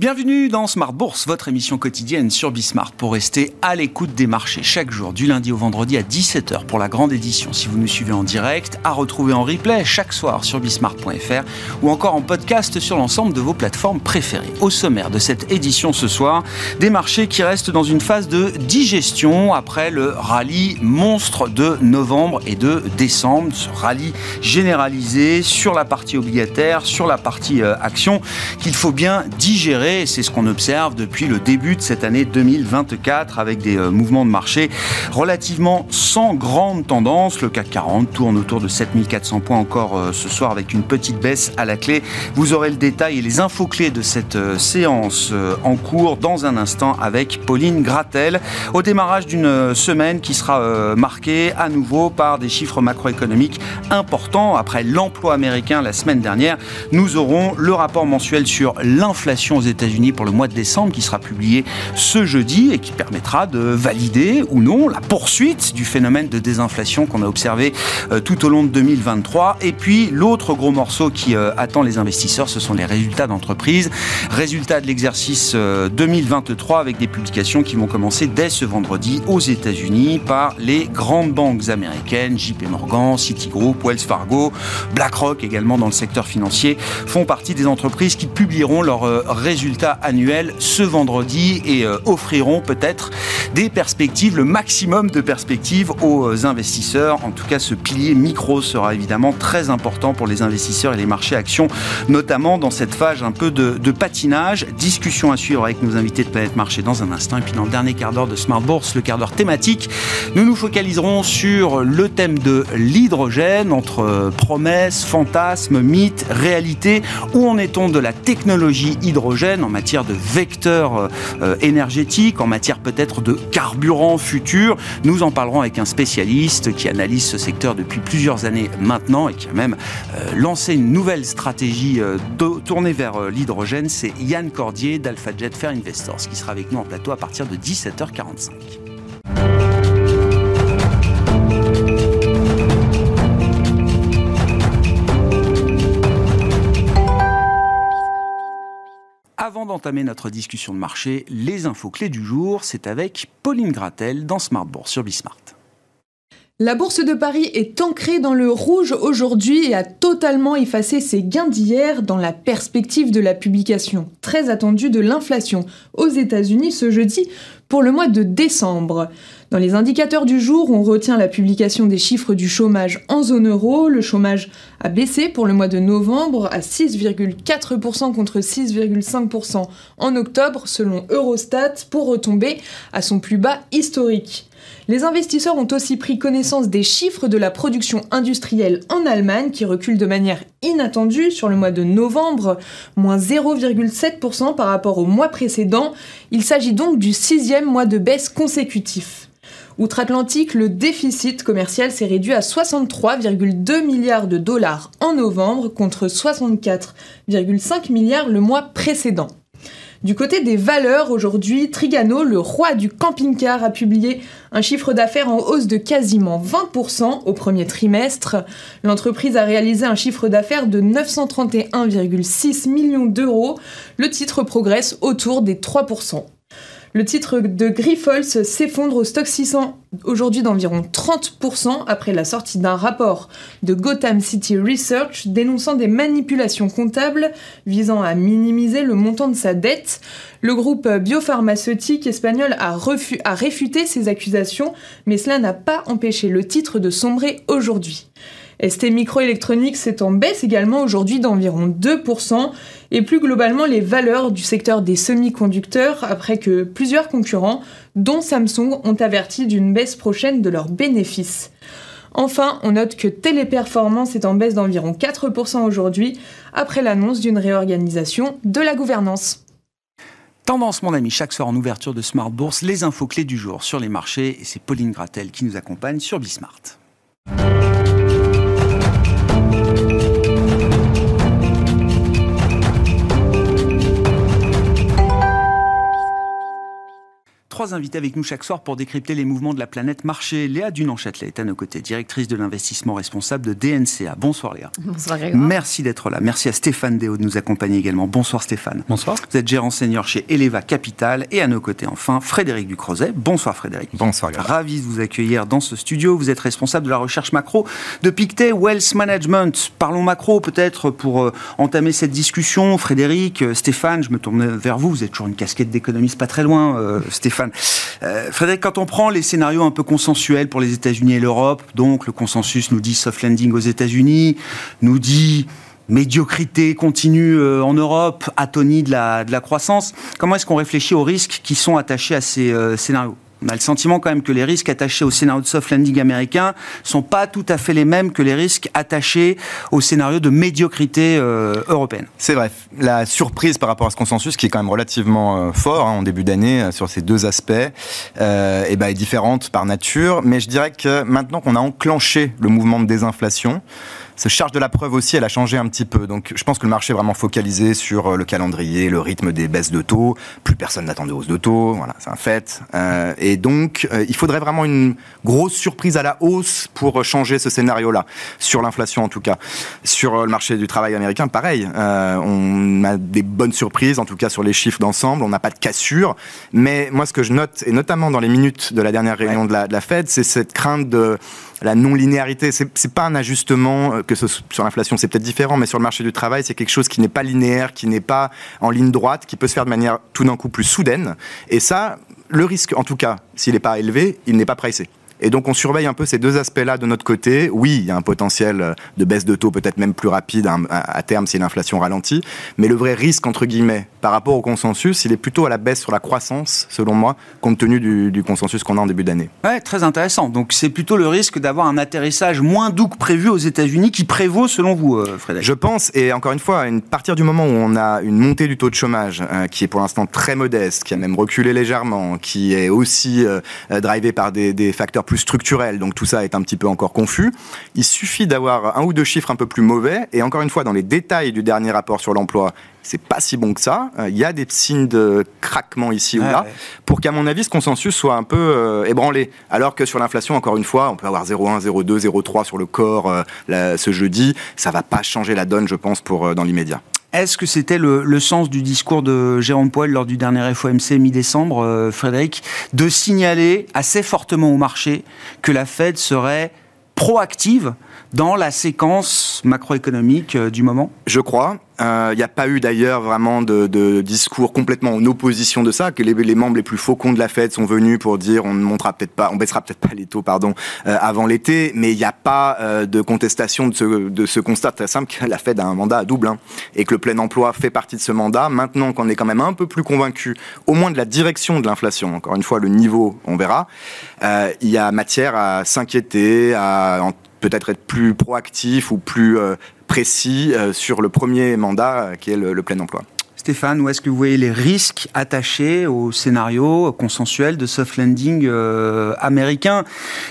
Bienvenue dans Smart Bourse, votre émission quotidienne sur Bismart pour rester à l'écoute des marchés chaque jour, du lundi au vendredi à 17h pour la grande édition. Si vous nous suivez en direct, à retrouver en replay chaque soir sur bismart.fr ou encore en podcast sur l'ensemble de vos plateformes préférées. Au sommaire de cette édition ce soir, des marchés qui restent dans une phase de digestion après le rallye monstre de novembre et de décembre. Ce rallye généralisé sur la partie obligataire, sur la partie euh, action qu'il faut bien digérer c'est ce qu'on observe depuis le début de cette année 2024 avec des euh, mouvements de marché relativement sans grande tendance. Le CAC 40 tourne autour de 7400 points encore euh, ce soir avec une petite baisse à la clé. Vous aurez le détail et les infos clés de cette euh, séance en cours dans un instant avec Pauline Gratel au démarrage d'une semaine qui sera marquée à nouveau par des chiffres macroéconomiques importants. Après l'emploi américain la semaine dernière, nous aurons le rapport mensuel sur l'inflation aux États États-Unis pour le mois de décembre qui sera publié ce jeudi et qui permettra de valider ou non la poursuite du phénomène de désinflation qu'on a observé euh, tout au long de 2023. Et puis l'autre gros morceau qui euh, attend les investisseurs, ce sont les résultats d'entreprise. Résultats de l'exercice 2023 euh, avec des publications qui vont commencer dès ce vendredi aux États-Unis par les grandes banques américaines, JP Morgan, Citigroup, Wells Fargo, BlackRock également dans le secteur financier, font partie des entreprises qui publieront leurs résultats annuels ce vendredi et euh, offriront peut-être des perspectives, le maximum de perspectives aux euh, investisseurs. En tout cas, ce pilier micro sera évidemment très important pour les investisseurs et les marchés actions, notamment dans cette phase un peu de, de patinage. Discussion à suivre avec nos invités de Planète Marché dans un instant. Et puis dans le dernier quart d'heure de Smart Bourse, le quart d'heure thématique, nous nous focaliserons sur le thème de l'hydrogène, entre euh, promesses, fantasmes, mythes, réalité. Où en est-on de la technologie hydrogène en matière de vecteurs euh, énergétiques, en matière peut-être de carburant futur. Nous en parlerons avec un spécialiste qui analyse ce secteur depuis plusieurs années maintenant et qui a même euh, lancé une nouvelle stratégie euh, tournée vers l'hydrogène. C'est Yann Cordier d'AlphaJet Fair Investors qui sera avec nous en plateau à partir de 17h45. D'entamer notre discussion de marché, les infos clés du jour, c'est avec Pauline Gratel dans Smart Bourse sur Bismart. La bourse de Paris est ancrée dans le rouge aujourd'hui et a totalement effacé ses gains d'hier dans la perspective de la publication très attendue de l'inflation aux États-Unis ce jeudi pour le mois de décembre. Dans les indicateurs du jour, on retient la publication des chiffres du chômage en zone euro. Le chômage a baissé pour le mois de novembre à 6,4% contre 6,5% en octobre selon Eurostat pour retomber à son plus bas historique. Les investisseurs ont aussi pris connaissance des chiffres de la production industrielle en Allemagne qui recule de manière inattendue sur le mois de novembre, moins 0,7% par rapport au mois précédent. Il s'agit donc du sixième mois de baisse consécutif. Outre-Atlantique, le déficit commercial s'est réduit à 63,2 milliards de dollars en novembre contre 64,5 milliards le mois précédent. Du côté des valeurs, aujourd'hui, Trigano, le roi du camping-car, a publié un chiffre d'affaires en hausse de quasiment 20% au premier trimestre. L'entreprise a réalisé un chiffre d'affaires de 931,6 millions d'euros. Le titre progresse autour des 3%. Le titre de Grifols s'effondre au stock 600 aujourd'hui d'environ 30% après la sortie d'un rapport de Gotham City Research dénonçant des manipulations comptables visant à minimiser le montant de sa dette. Le groupe biopharmaceutique espagnol a, a réfuté ces accusations, mais cela n'a pas empêché le titre de sombrer aujourd'hui. ST Microelectronics est en baisse également aujourd'hui d'environ 2%, et plus globalement les valeurs du secteur des semi-conducteurs après que plusieurs concurrents, dont Samsung, ont averti d'une baisse prochaine de leurs bénéfices. Enfin, on note que Téléperformance est en baisse d'environ 4% aujourd'hui après l'annonce d'une réorganisation de la gouvernance. Tendance, mon ami, chaque soir en ouverture de Smart Bourse, les infos clés du jour sur les marchés. Et c'est Pauline Gratel qui nous accompagne sur Bismart. Trois invités avec nous chaque soir pour décrypter les mouvements de la planète marché. Léa Dunan-Châtelet est à nos côtés, directrice de l'investissement responsable de DNCA. Bonsoir Léa. Bonsoir Grégoire. Merci d'être là. Merci à Stéphane Déo de nous accompagner également. Bonsoir Stéphane. Bonsoir. Vous êtes gérant senior chez Eleva Capital et à nos côtés enfin Frédéric Ducrozet. Bonsoir Frédéric. Bonsoir Grégoire. Ravi de vous accueillir dans ce studio. Vous êtes responsable de la recherche macro de Pictet Wealth Management. Parlons macro peut-être pour euh, entamer cette discussion. Frédéric, euh, Stéphane, je me tourne vers vous. Vous êtes toujours une casquette d'économiste pas très loin, euh, Stéphane. Euh, Frédéric, quand on prend les scénarios un peu consensuels pour les États-Unis et l'Europe, donc le consensus nous dit soft landing aux États-Unis, nous dit médiocrité continue euh, en Europe, atonie de la, croissance. Comment est-ce qu'on réfléchit aux risques qui sont attachés à ces euh, scénarios? On a le sentiment quand même que les risques attachés au scénario de soft landing américain sont pas tout à fait les mêmes que les risques attachés au scénario de médiocrité euh, européenne. C'est vrai. La surprise par rapport à ce consensus, qui est quand même relativement euh, fort hein, en début d'année euh, sur ces deux aspects, et ben, est différente par nature. Mais je dirais que maintenant qu'on a enclenché le mouvement de désinflation, ce charge de la preuve aussi, elle a changé un petit peu. Donc je pense que le marché est vraiment focalisé sur le calendrier, le rythme des baisses de taux. Plus personne n'attend de hausse de taux, voilà, c'est un fait. Euh, et donc euh, il faudrait vraiment une grosse surprise à la hausse pour changer ce scénario-là, sur l'inflation en tout cas. Sur le marché du travail américain, pareil. Euh, on a des bonnes surprises, en tout cas sur les chiffres d'ensemble. On n'a pas de cassure. Mais moi ce que je note, et notamment dans les minutes de la dernière réunion ouais. de, la, de la Fed, c'est cette crainte de la non-linéarité. C'est pas un ajustement euh, que sur l'inflation, c'est peut-être différent, mais sur le marché du travail, c'est quelque chose qui n'est pas linéaire, qui n'est pas en ligne droite, qui peut se faire de manière tout d'un coup plus soudaine. Et ça, le risque, en tout cas, s'il n'est pas élevé, il n'est pas pricé. Et donc on surveille un peu ces deux aspects-là de notre côté. Oui, il y a un potentiel de baisse de taux peut-être même plus rapide à, terme si l'inflation ralentit, mais le vrai risque entre guillemets par rapport au consensus, il est plutôt à la baisse sur la croissance, selon moi, compte tenu du, du consensus qu'on a en début d'année. Ouais, très intéressant. Donc c'est plutôt le risque d'avoir un atterrissage moins doux que prévu aux États-Unis qui prévaut selon vous, euh, Frédéric? Je pense, et encore une fois, à partir du moment où on a une montée du taux de chômage euh, qui est pour l'instant très modeste, qui a même reculé légèrement, qui est aussi euh, drivé par des, des facteurs plus structurel, donc tout ça est un petit peu encore confus. Il suffit d'avoir un ou deux chiffres un peu plus mauvais, et encore une fois, dans les détails du dernier rapport sur l'emploi, c'est pas si bon que ça. Il y a des signes de craquement ici ou là, ouais. pour qu'à mon avis, ce consensus soit un peu euh, ébranlé. Alors que sur l'inflation, encore une fois, on peut avoir 0,1, 0,2, 0,3 sur le corps euh, là, ce jeudi. Ça va pas changer la donne, je pense, pour euh, dans l'immédiat. Est-ce que c'était le, le, sens du discours de Jérôme Poel lors du dernier FOMC mi-décembre, euh, Frédéric, de signaler assez fortement au marché que la Fed serait proactive dans la séquence macroéconomique euh, du moment? Je crois. Il euh, n'y a pas eu d'ailleurs vraiment de, discours complètement en opposition de ça, que les, membres les plus faucons de la Fed sont venus pour dire on ne montera peut-être pas, on baissera peut-être pas les taux, pardon, euh, avant l'été, mais il n'y a pas de contestation de ce, constat très simple que la Fed a un mandat à double hein, et que le plein emploi fait partie de ce mandat. Maintenant qu'on est quand même un peu plus convaincu, au moins de la direction de l'inflation, encore une fois le niveau, on verra, il y a matière à s'inquiéter, à peut-être être plus proactif ou plus euh, précis euh, sur le premier mandat euh, qui est le, le plein emploi. Stéphane, où est-ce que vous voyez les risques attachés au scénario consensuel de soft landing euh, américain?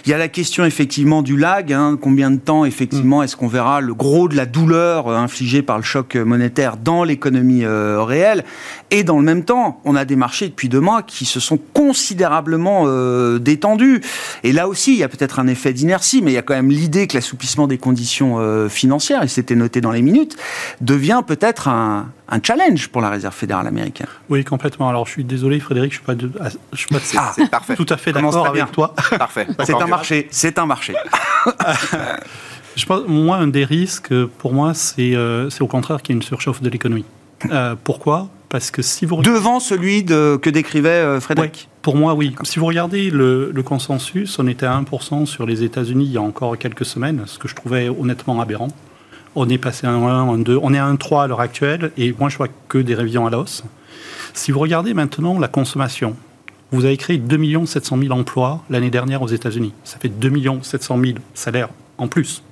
Il y a la question effectivement du lag. Hein, combien de temps effectivement est-ce qu'on verra le gros de la douleur euh, infligée par le choc monétaire dans l'économie euh, réelle? Et dans le même temps, on a des marchés depuis deux mois qui se sont considérablement euh, détendus. Et là aussi, il y a peut-être un effet d'inertie, mais il y a quand même l'idée que l'assouplissement des conditions euh, financières, et c'était noté dans les minutes, devient peut-être un, un challenge pour la Réserve fédérale américaine. Oui, complètement. Alors, je suis désolé, Frédéric, je suis pas, de, je suis pas ah, parfait. tout à fait d'accord avec toi. Parfait. C'est un marché. C'est un marché. je pense, moi, un des risques, pour moi, c'est euh, au contraire qu'il y ait une surchauffe de l'économie. Euh, pourquoi? Parce que si vous devant celui de, que décrivait euh, Frédéric. Ouais, pour moi, oui. Si vous regardez le, le, consensus, on était à 1% sur les États-Unis il y a encore quelques semaines, ce que je trouvais honnêtement aberrant. On est passé à 1, 1, 2, on est à 1, 3 à l'heure actuelle, et moi je vois que des révisions à la hausse. Si vous regardez maintenant la consommation, vous avez créé 2 700 000 emplois l'année dernière aux États-Unis. Ça fait 2 700 000 salaires en plus.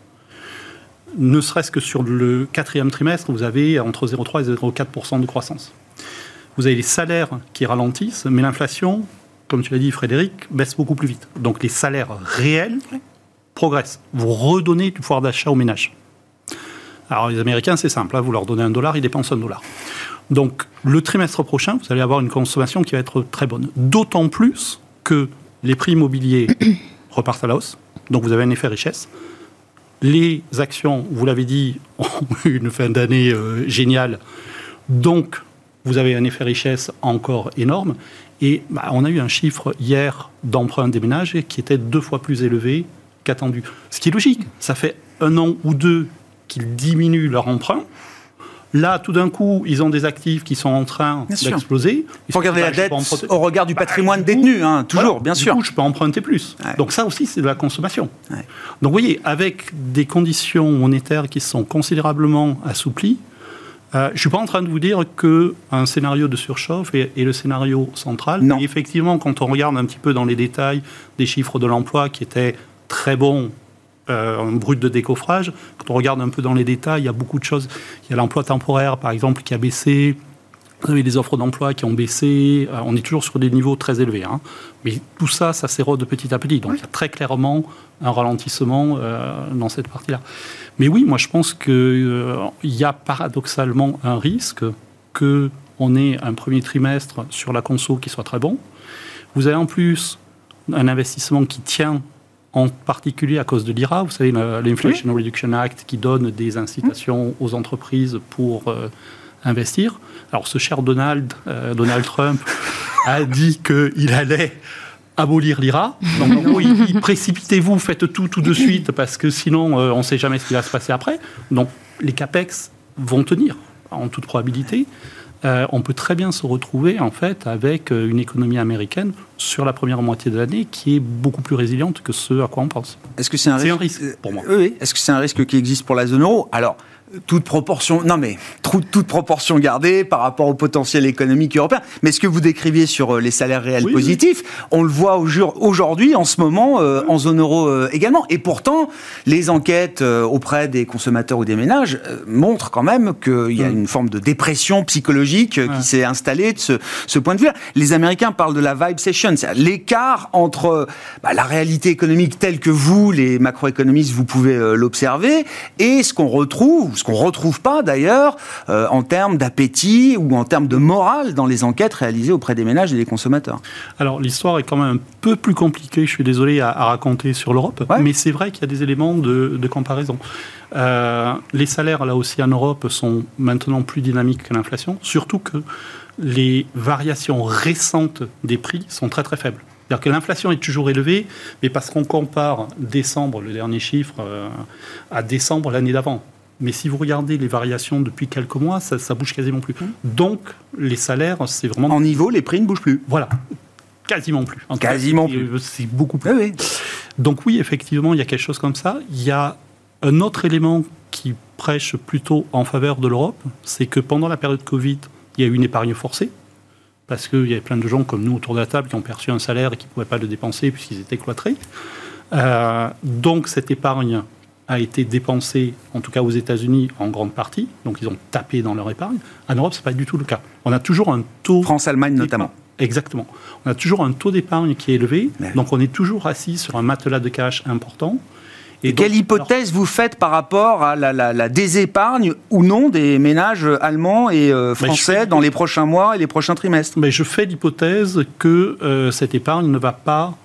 Ne serait-ce que sur le quatrième trimestre, vous avez entre 0,3 et 0,4% de croissance. Vous avez les salaires qui ralentissent, mais l'inflation, comme tu l'as dit Frédéric, baisse beaucoup plus vite. Donc les salaires réels progressent. Vous redonnez du pouvoir d'achat aux ménages. Alors les Américains, c'est simple, vous leur donnez un dollar, ils dépensent un dollar. Donc, le trimestre prochain, vous allez avoir une consommation qui va être très bonne. D'autant plus que les prix immobiliers repartent à la hausse. Donc, vous avez un effet richesse. Les actions, vous l'avez dit, ont eu une fin d'année euh, géniale. Donc, vous avez un effet richesse encore énorme. Et bah, on a eu un chiffre hier d'emprunt des ménages qui était deux fois plus élevé qu'attendu. Ce qui est logique. Ça fait un an ou deux qu'ils diminuent leur emprunt. Là, tout d'un coup, ils ont des actifs qui sont en train d'exploser. Il faut regarder la dette au regard du bah, patrimoine détenu, hein, toujours, bien sûr. Du coup, je peux emprunter plus. Donc ça aussi, c'est de la consommation. Donc vous voyez, avec des conditions monétaires qui sont considérablement assouplies, euh, je ne suis pas en train de vous dire qu'un scénario de surchauffe est, le scénario central. Non. effectivement, quand on regarde un petit peu dans les détails des chiffres de l'emploi qui étaient très bons euh, brut de décoffrage, quand on regarde un peu dans les détails, il y a beaucoup de choses. Il y a l'emploi temporaire, par exemple, qui a baissé. Vous avez des offres d'emploi qui ont baissé. Euh, on est toujours sur des niveaux très élevés. Hein. Mais tout ça, ça s'érode petit à petit. Donc il y a très clairement un ralentissement dans cette partie-là. Mais oui, moi je pense qu'il euh, y a paradoxalement un risque qu'on ait un premier trimestre sur la conso qui soit très bon. Vous avez en plus un investissement qui tient en particulier à cause de l'IRA, vous savez, l'Inflation Reduction Act qui donne des incitations aux entreprises pour euh, investir. Alors ce cher Donald, euh, Donald Trump a dit qu'il allait abolir l'IRA. Donc, précipitez-vous, faites tout tout de suite, parce que sinon, euh, on ne sait jamais ce qui va se passer après. Donc, les CAPEX vont tenir, en toute probabilité. Euh, on peut très bien se retrouver, en fait, avec euh, une économie américaine sur la première moitié de l'année qui est beaucoup plus résiliente que ce à quoi on pense. Est-ce que c'est un, risque pour moi. Oui, est-ce que c'est un risque qui existe pour la zone euro? Alors, toute proportion, non mais toute proportion gardée par rapport au potentiel économique européen. Mais ce que vous décriviez sur euh, les salaires réels positifs, on le voit aujourd'hui, en ce moment, euh, en zone euro euh, également. Et pourtant, les enquêtes auprès des consommateurs ou des ménages montrent quand même qu'il y a une forme de dépression psychologique qui s'est installée de ce, point de vue. Les Américains parlent de la vibe session, c'est l'écart entre bah, la réalité économique telle que vous, les macroéconomistes, vous pouvez l'observer, et ce qu'on retrouve ce qu'on ne retrouve pas d'ailleurs euh, en termes d'appétit ou en termes de morale dans les enquêtes réalisées auprès des ménages et des consommateurs. Alors l'histoire est quand même un peu plus compliquée, je suis désolé, à, raconter sur l'Europe, mais c'est vrai qu'il y a des éléments de, comparaison. Euh, les salaires, là aussi en Europe, sont maintenant plus dynamiques que l'inflation, surtout que les variations récentes des prix sont très très faibles. C'est-à-dire que l'inflation est toujours élevée, mais parce qu'on compare décembre, le dernier chiffre, euh, à décembre l'année d'avant. Mais si vous regardez les variations depuis quelques mois, ça, ça bouge quasiment plus. Donc, les salaires, c'est vraiment... En niveau, les prix ne bougent plus. Voilà. Quasiment plus. En quasiment plus. C'est beaucoup plus. Oui, Donc oui, effectivement, il y a quelque chose comme ça. Il y a un autre élément qui prêche plutôt en faveur de l'Europe, c'est que pendant la période Covid, il y a eu une épargne forcée, parce qu'il y avait plein de gens comme nous autour de la table qui ont perçu un salaire et qui ne pouvaient pas le dépenser puisqu'ils étaient cloîtrés. Euh, donc cette épargne a été dépensé, en tout cas aux États-Unis, en grande partie. Donc ils ont tapé dans leur épargne. En Europe, ce n'est pas du tout le cas. On a toujours un taux. France-Allemagne notamment. Exactement. On a toujours un taux d'épargne qui est élevé. Donc on est toujours assis sur un matelas de cash important. Et, quelle hypothèse vous faites par rapport à la, désépargne ou non des ménages allemands et euh, français dans les prochains mois et les prochains trimestres? Mais Je fais l'hypothèse que euh, cette épargne ne va pas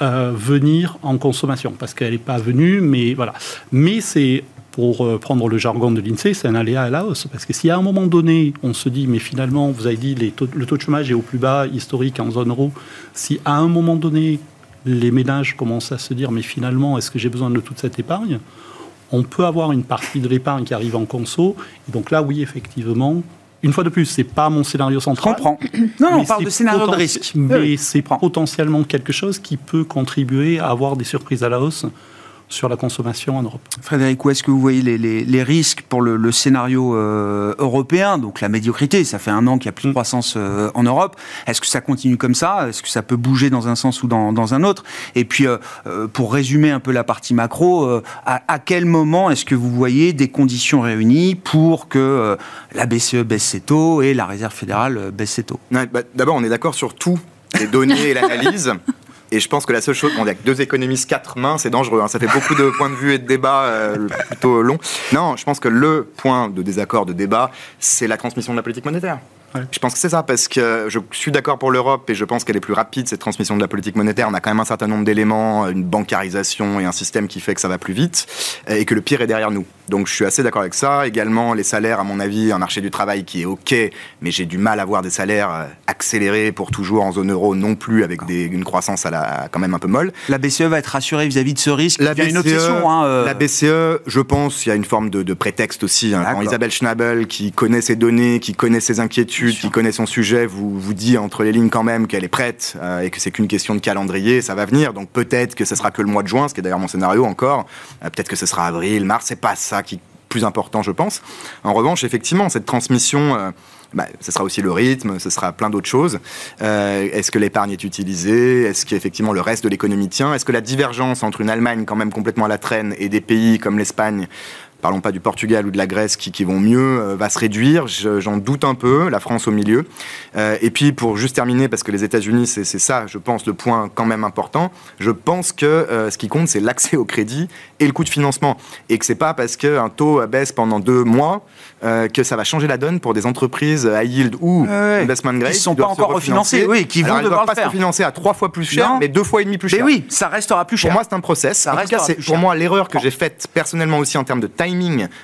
euh, venir en consommation, parce qu'elle n'est pas venue, mais voilà. Mais c'est, pour euh, prendre le jargon de l'INSEE, c'est un aléa à la hausse, parce que si à un moment donné, on se dit, mais finalement, vous avez dit, le taux de chômage est au plus bas historique en zone euro, si à un moment donné, les ménages commencent à se dire, mais finalement, est-ce que j'ai besoin de toute cette épargne? On peut avoir une partie de l'épargne qui arrive en conso. Et donc là, oui, effectivement, une fois de plus, c'est pas mon scénario central. Je comprends. Non, on parle de scénario de risque. Mais c'est potentiellement quelque chose qui peut contribuer à avoir des surprises à la hausse sur la consommation en Europe. Frédéric, où est-ce que vous voyez les, risques pour le, scénario euh, européen Donc la médiocrité, ça fait un an qu'il n'y a plus de mm. croissance euh, en Europe. Est-ce que ça continue comme ça? Est-ce que ça peut bouger dans un sens ou dans, un autre? Et puis, euh, pour résumer un peu la partie macro, à, quel moment est-ce que vous voyez des conditions réunies pour que la BCE baisse ses taux et la Réserve fédérale baisse ses taux? Bah, D'abord, on est d'accord sur tout, les données et l'analyse. Et je pense que la seule chose, on a deux économistes, quatre mains, c'est dangereux. Hein. ça fait beaucoup de points de vue et de débats euh, plutôt longs. Non, je pense que le point de désaccord, de débat, c'est la transmission de la politique monétaire. Je pense que c'est ça, parce que je suis d'accord pour l'Europe et je pense qu'elle est plus rapide, cette transmission de la politique monétaire. On a quand même un certain nombre d'éléments, une bancarisation et un système qui fait que ça va plus vite et que le pire est derrière nous. Donc je suis assez d'accord avec ça. Également, les salaires, à mon avis, un marché du travail qui est OK, mais j'ai du mal à voir des salaires euh, accélérés pour toujours en zone euro non plus, avec une croissance à la, quand même un peu molle. La BCE va être rassurée vis-à-vis de ce risque la BCE, une obsession. Hein, euh. La BCE, je pense, il y a une forme de, prétexte aussi. Hein. Quand Isabelle Schnabel, qui connaît ses données, qui connaît ses inquiétudes, qui connaît son sujet, vous, vous dit entre les lignes quand même qu'elle est prête euh, et que c'est qu'une question de calendrier, ça va venir. Donc peut-être que ce sera que le mois de juin, ce qui est d'ailleurs mon scénario encore. Euh, peut-être que ce sera avril, mars, c'est pas ça qui est plus important, je pense. En revanche, effectivement, cette transmission. Euh, bah, ce sera aussi le rythme, ce sera plein d'autres choses. Est-ce que l'épargne est utilisée? Est-ce qu'effectivement le reste de l'économie tient? Est-ce que la divergence entre une Allemagne quand même complètement à la traîne et des pays comme l'Espagne parlons pas du Portugal ou de la Grèce qui, vont mieux, euh, va se réduire? J'en doute un peu, la France au milieu. Euh, et puis pour juste terminer, parce que les États-Unis, c'est ça, je pense, le point quand même important. Je pense que euh, ce qui compte, c'est l'accès au crédit et le coût de financement, et que c'est pas parce qu'un taux baisse pendant deux mois que ça va changer la donne pour des entreprises high yield ou investment grade qui ne sont pas encore refinancées, oui, qui vont devoir pas se financer à trois fois plus cher, mais deux fois et demi plus cher. Mais oui, ça restera plus cher. Pour moi, c'est un process. Ça en tout cas, c'est pour moi l'erreur que j'ai faite personnellement aussi en termes de time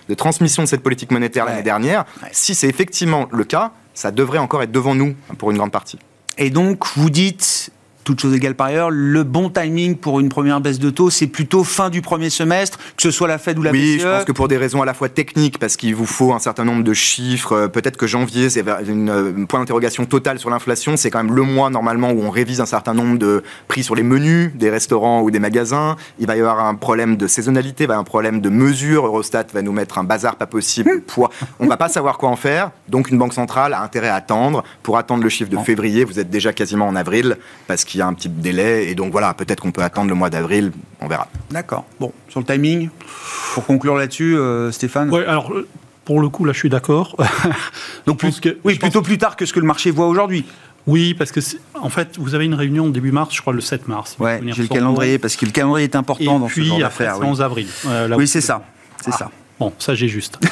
de transmission de cette politique monétaire l'année dernière, si c'est effectivement le cas, ça devrait encore être devant nous pour une grande partie. Et donc, vous dites, toute chose égale par ailleurs, le bon timing pour une première baisse de taux, c'est plutôt fin du premier semestre, que ce soit la Fed ou la BCE Oui, je pense que pour des raisons à la fois techniques, parce qu'il vous faut un certain nombre de chiffres, euh, peut-être que janvier, c'est une, euh, point d'interrogation totale sur l'inflation, c'est quand même le mois normalement où on révise un certain nombre de prix sur les menus des restaurants ou des magasins. Il va y avoir un problème de saisonnalité, il va y avoir un problème de mesure. Eurostat va nous mettre un bazar pas possible, poids. On va pas savoir quoi en faire, donc une banque centrale a intérêt à attendre. Pour attendre le chiffre de février, vous êtes déjà quasiment en avril, parce qu'il y a un petit délai. Et donc voilà, peut-être qu'on peut attendre le mois d'avril, on verra. D'accord. Bon, sur le timing, pour conclure là-dessus, euh, Stéphane Oui, alors euh, pour le coup, là, je suis d'accord. donc, plus, que, oui, plutôt plus tard que ce que le marché voit aujourd'hui. Oui, parce que en fait, vous avez une réunion début mars, je crois le 7 mars. Oui, j'ai le calendrier, parce que le calendrier est important dans ce genre d'affaires. Puis, 11 avril. Euh, oui, c'est ça. C'est ça. Bon, ça, j'ai juste.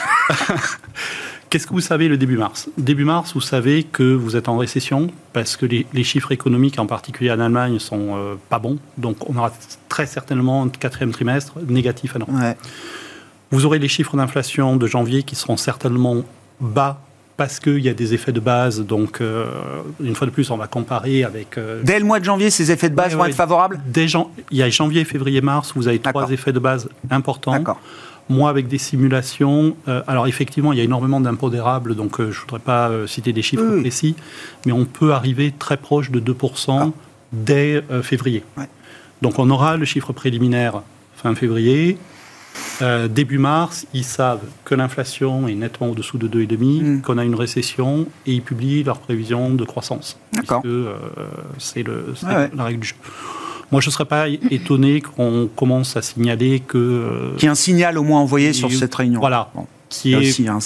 Qu'est-ce que vous savez le début mars? Début mars, vous savez que vous êtes en récession parce que les, chiffres économiques, en particulier en Allemagne, sont euh, pas bons. Donc, on aura très certainement un quatrième trimestre négatif à ouais. Vous aurez les chiffres d'inflation de janvier qui seront certainement bas parce qu'il y a des effets de base. Donc, euh, une fois de plus, on va comparer avec. Euh, Dès le mois de janvier, ces effets de base vont être favorables? Dès Il y a janvier, février, mars, vous avez trois effets de base importants. D'accord. Moi, avec des simulations, euh, alors effectivement, il y a énormément d'impondérables, donc euh, je ne voudrais pas euh, citer des chiffres précis, mais on peut arriver très proche de 2% ah. dès février. Donc on aura le chiffre préliminaire fin février. début mars, ils savent que l'inflation est nettement au-dessous de 2,5, mm. qu'on a une récession, et ils publient leurs prévisions de croissance. D'accord. c'est la règle du jeu. Moi, je ne serais pas étonné qu'on commence à signaler que... Euh, Qu'il y ait un signal au moins envoyé sur cette réunion. Voilà. Qui est aussi, hein,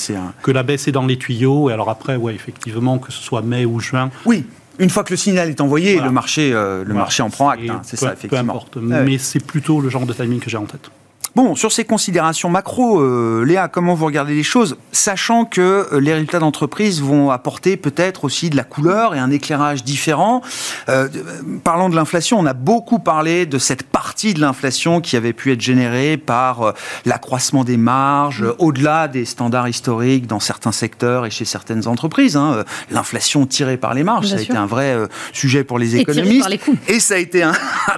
que la baisse est dans les tuyaux. Et alors après, ouais, effectivement, que ce soit mai ou juin. Oui, une fois que le signal est envoyé, le marché, euh, le marché en prend acte. Hein, c'est ça, effectivement. Peu importe. Mais c'est plutôt le genre de timing que j'ai en tête. Bon, sur ces considérations macro, euh, Léa, comment vous regardez les choses, sachant que euh, les résultats d'entreprise vont apporter peut-être aussi de la couleur et un éclairage différent. Euh, parlant de l'inflation, on a beaucoup parlé de cette partie de l'inflation qui avait pu être générée par l'accroissement des marges, au-delà des standards historiques dans certains secteurs et chez certaines entreprises. Hein. L'inflation tirée par les marges, ça a été un vrai sujet pour les économistes. Et, ça a été un,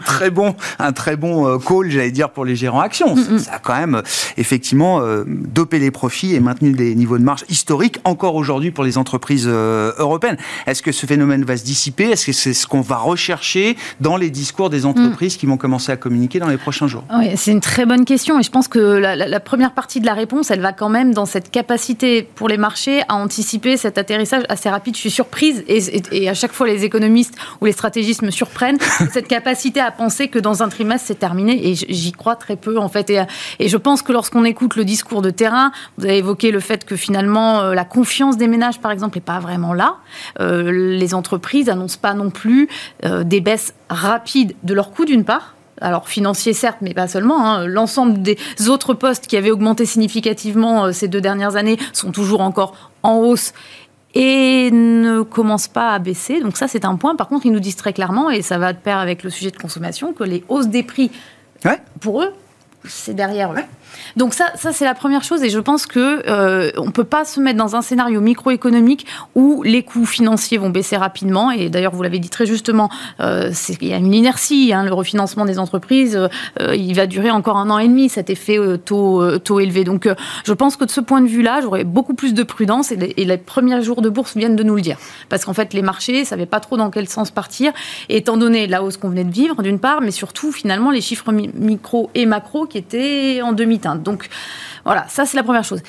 très bon, un très bon call, j'allais dire, pour les gérants actions ça a quand même euh, effectivement euh, dopé les profits et maintenu des niveaux de marge historiques encore aujourd'hui pour les entreprises euh, européennes. Est-ce que ce phénomène va se dissiper? Est-ce que c'est ce qu'on va rechercher dans les discours des entreprises qui vont commencer à communiquer dans les prochains jours? Oui, C'est une très bonne question et je pense que la, première partie de la réponse, elle va quand même dans cette capacité pour les marchés à anticiper cet atterrissage assez rapide. Je suis surprise et, et à chaque fois les économistes ou les stratégistes me surprennent cette capacité à penser que dans un trimestre c'est terminé et j'y crois très peu en fait été. Et je pense que lorsqu'on écoute le discours de terrain, vous avez évoqué le fait que finalement euh, la confiance des ménages, par exemple, n'est pas vraiment là. Euh, les entreprises n'annoncent pas non plus euh, des baisses rapides de leurs coûts d'une part alors financiers certes, mais pas seulement. Hein. L'ensemble des autres postes qui avaient augmenté significativement ces deux dernières années sont toujours encore en hausse et ne commencent pas à baisser. Donc ça, c'est un point. Par contre, ils nous disent très clairement, et ça va de pair avec le sujet de consommation, que les hausses des prix, pour eux, c'est derrière eux. Donc ça, ça c'est la première chose et je pense que euh, on peut pas se mettre dans un scénario microéconomique où les coûts financiers vont baisser rapidement et d'ailleurs vous l'avez dit très justement, euh, il y a une inertie, hein, le refinancement des entreprises, euh, il va durer encore un an et demi cet effet euh, taux taux élevé. Donc je pense que de ce point de vue-là, j'aurais beaucoup plus de prudence et les, premiers jours de bourse viennent de nous le dire parce qu'en fait les marchés ne savaient pas trop dans quel sens partir étant donné la hausse qu'on venait de vivre d'une part, mais surtout finalement les chiffres micro et macro qui étaient en demi donc voilà, ça c'est la première chose.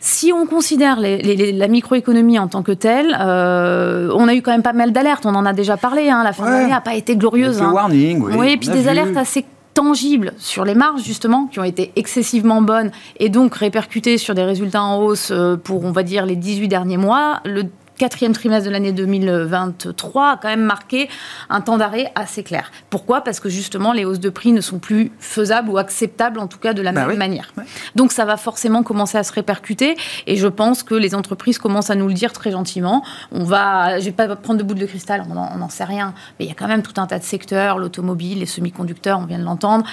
Si on considère la microéconomie en tant que telle, euh, on a eu quand même pas mal d'alertes. On en a déjà parlé. Hein, la fin de l'année n'a pas été glorieuse. Hein. warning, oui. Oui, et puis des alertes assez tangibles sur les marges justement qui ont été excessivement bonnes et donc répercutées sur des résultats en hausse euh, pour on va dire les 18 derniers mois. Le quatrième trimestre de l'année 2023 a quand même marqué un temps d'arrêt assez clair. Pourquoi? Parce que justement, les hausses de prix ne sont plus faisables ou acceptables, en tout cas de la bah même manière. Donc ça va forcément commencer à se répercuter et je pense que les entreprises commencent à nous le dire très gentiment. On va, je vais pas prendre de boule de cristal, on n'en sait rien, mais il y a quand même tout un tas de secteurs, l'automobile, les semi-conducteurs, on vient de l'entendre